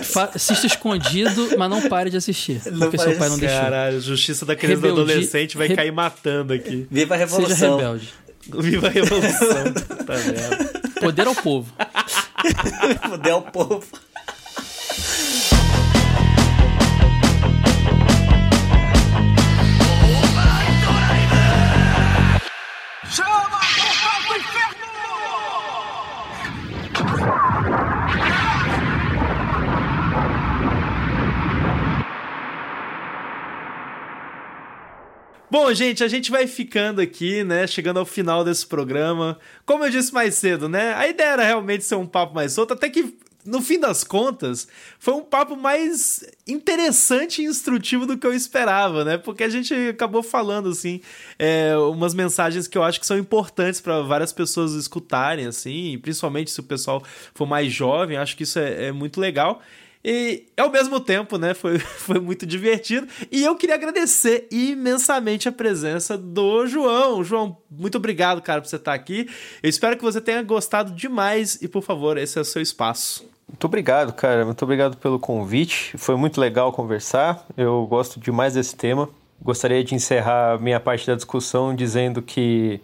S2: Fa- assista escondido, mas não pare de assistir, porque
S3: pare
S2: seu pai não deixou.
S1: Caralho, justiça da criança e do adolescente vai
S2: re-
S1: cair matando aqui.
S3: Viva a
S2: Seja
S3: revolução.
S2: rebelde.
S1: Viva a revolução. Merda.
S2: Poder ao povo.
S3: Fudeu o povo.
S1: Bom, gente, a gente vai ficando aqui, né? Chegando ao final desse programa. Como eu disse mais cedo, né? A ideia era realmente ser um papo mais solto, até que. No fim das contas, foi um papo mais interessante e instrutivo do que eu esperava, né? Porque a gente acabou falando, assim, é, umas mensagens que eu acho que são importantes para várias pessoas escutarem, assim, principalmente se o pessoal for mais jovem, acho que isso é, é muito legal. E ao mesmo tempo, né, foi, foi muito divertido. E eu queria agradecer imensamente a presença do João. João, muito obrigado, cara, por você estar aqui. Eu espero que você tenha gostado demais. E, por favor, esse é o seu espaço.
S4: Muito obrigado, cara. Muito obrigado pelo convite. Foi muito legal conversar. Eu gosto demais desse tema. Gostaria de encerrar minha parte da discussão dizendo que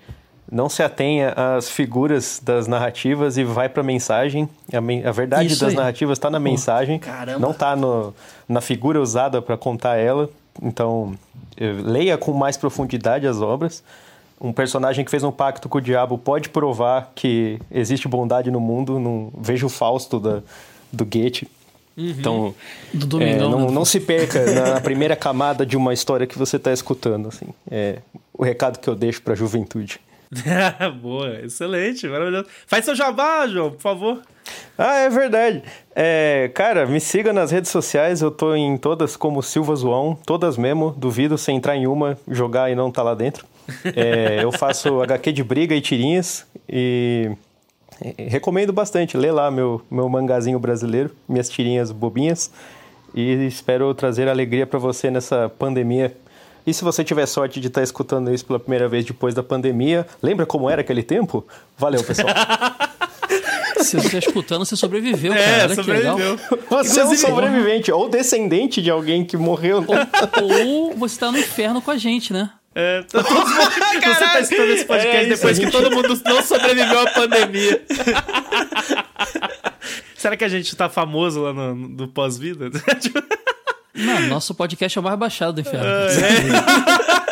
S4: não se atenha às figuras das narrativas e vai para a mensagem. A, verdade
S2: Isso
S4: das
S2: aí.
S4: narrativas está na mensagem,
S3: caramba.
S4: não está na figura usada para contar ela. Então, eh, leia com mais profundidade as obras. Um personagem que fez um pacto com o diabo pode provar que existe bondade no mundo. Não veja o Fausto da, do Goethe. Então,
S2: Do Domingão,
S4: é, não,
S2: né?
S4: não se perca na primeira camada de uma história que você está escutando. Assim. É o recado que eu deixo para a juventude.
S1: Boa, excelente, maravilhoso. Faz seu jabá, João, por favor.
S4: Ah, é verdade. É, cara, me siga nas redes sociais, eu tô em todas como Silva Zoão, todas mesmo. Duvido você entrar em uma, jogar e não tá lá dentro. É, eu faço HQ de briga e tirinhas e recomendo bastante. Lê lá meu, meu mangazinho brasileiro, minhas tirinhas bobinhas. E espero trazer alegria para você nessa pandemia. E se você tiver sorte de estar escutando isso pela primeira vez depois da pandemia, lembra como era aquele tempo? Valeu, pessoal.
S2: Se você está escutando, você sobreviveu,
S1: É,
S2: cara. Olha que legal.
S1: sobreviveu.
S4: Você é um sobrevivente ou descendente de alguém que morreu. né?
S2: Ou você tá no inferno com a gente, né?
S1: É, tá todos- você tá escutando esse podcast
S4: É isso,
S1: depois
S4: a
S1: que
S4: gente-
S1: todo mundo não sobreviveu à pandemia. Será que a gente tá famoso lá no, no pós-vida?
S2: Não, nosso podcast é o mais baixado do inferno.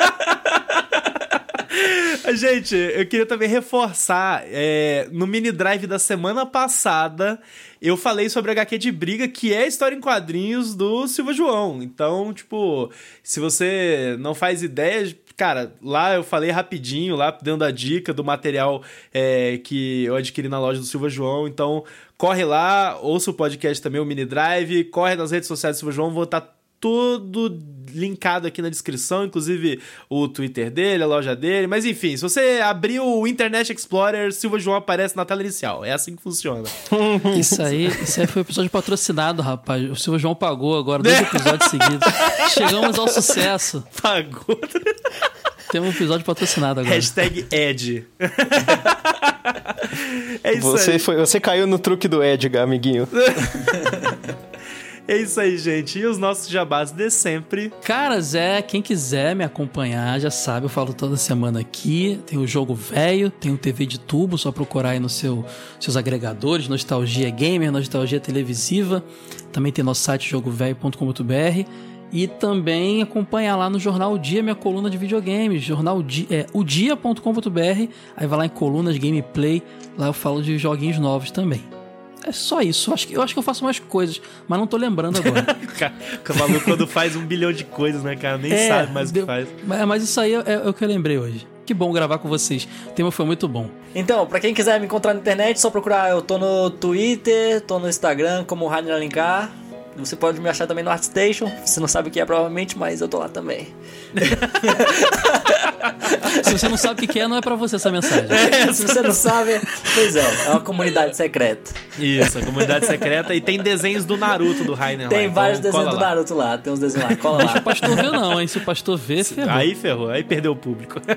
S1: Gente, eu queria também reforçar. é, no mini drive da semana passada, eu falei sobre a HQ de briga, que é a história em quadrinhos do Silva João. Então, tipo, se você não faz ideia. Cara, lá eu falei rapidinho, lá dando a dica do material é, que eu adquiri na loja do Silva João. Então, corre lá, ouça o podcast também, o Mini Drive, corre nas redes sociais do Silva João, vou estar tudo linkado aqui na descrição, inclusive o Twitter dele, a loja dele. Mas enfim, se você abrir o Internet Explorer, Silva João aparece na tela inicial. É assim que funciona.
S2: Isso aí, isso aí foi um episódio patrocinado, rapaz. O Silvio João pagou agora dois episódios seguidos. Chegamos ao sucesso.
S1: Pagou.
S2: Temos um episódio patrocinado agora.
S1: Hashtag Ed. é isso
S4: Você,
S1: aí.
S4: foi, você caiu no truque do Edgar, amiguinho.
S1: É isso aí, gente. E os nossos jabás de sempre.
S2: Cara, Zé, quem quiser me acompanhar, já sabe, eu falo toda semana aqui. Tem o Jogo Velho, tem o TV de tubo, só procurar aí nos seu, seus agregadores, Nostalgia Gamer, Nostalgia Televisiva. Também tem nosso site jogovelho.com.br. E também acompanhar lá no Jornal o Dia, minha coluna de videogames, jornal é, odia.com.br. Aí vai lá em colunas, gameplay, lá eu falo de joguinhos novos também. É só isso. Eu acho que, eu acho que eu faço mais coisas, mas não tô lembrando agora.
S1: O maluco quando faz um bilhão de coisas, né, cara? Nem
S2: É,
S1: sabe mais o que
S2: deu-
S1: faz.
S2: Mas, mas isso aí é, é o que eu lembrei hoje. Que bom gravar com vocês. O tema foi muito bom.
S3: Então, pra quem quiser me encontrar na internet, só procurar. Eu tô no Twitter, tô no Instagram como Rainer Alencar. Você pode me achar também no ArtStation. Você não sabe o que é provavelmente, mas eu tô lá também.
S2: Se você não sabe o que é, não é pra você essa mensagem.
S3: Se você não sabe, pois é, é uma comunidade secreta.
S1: Isso, a comunidade secreta. E tem desenhos do Naruto do Rainer lá.
S3: Tem
S1: então
S3: vários
S1: cola
S3: desenhos do
S1: lá.
S3: Naruto lá, tem uns desenhos lá, cola
S2: Deixa
S3: lá.
S2: o pastor ver, não, hein? Se o pastor ver, ferrou.
S1: Aí ferrou, aí perdeu o público.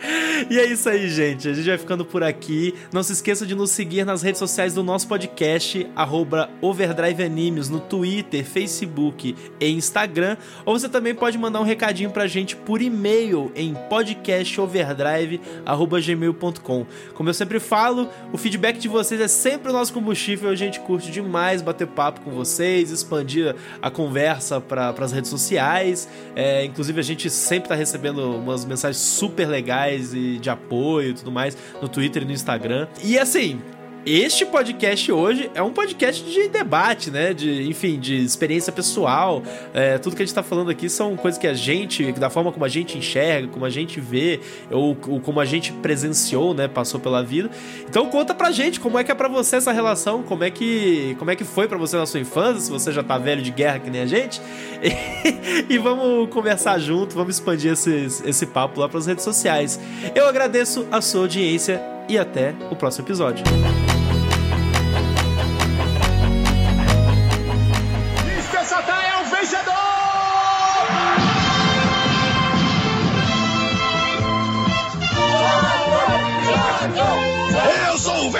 S1: e é isso aí, gente. A gente vai ficando por aqui. Não se esqueça de nos seguir nas redes sociais do nosso podcast, arroba Overdrive Animes, no Twitter, Facebook e Instagram. Ou você também pode mandar um recadinho pra gente por e-mail em podcastoverdrive.gmail.com. Como eu sempre falo, o feedback de vocês é sempre o nosso combustível. A gente curte demais bater papo com vocês, expandir a conversa para as redes sociais. É, inclusive, a gente sempre tá recebendo umas mensagens super legais e de apoio e tudo mais no Twitter e no Instagram. E assim. Este podcast hoje é um podcast de debate, né? De, enfim, de experiência pessoal. É, tudo que a gente tá falando aqui são coisas que a gente, da forma como a gente enxerga, como a gente vê, ou, ou como a gente presenciou, né? Passou pela vida. Então conta pra gente como é que é pra você essa relação, como é que, como é que foi pra você na sua infância, se você já tá velho de guerra que nem a gente. E, vamos conversar junto, vamos expandir esses, esse papo lá pras redes sociais. Eu agradeço a sua audiência e até o próximo episódio.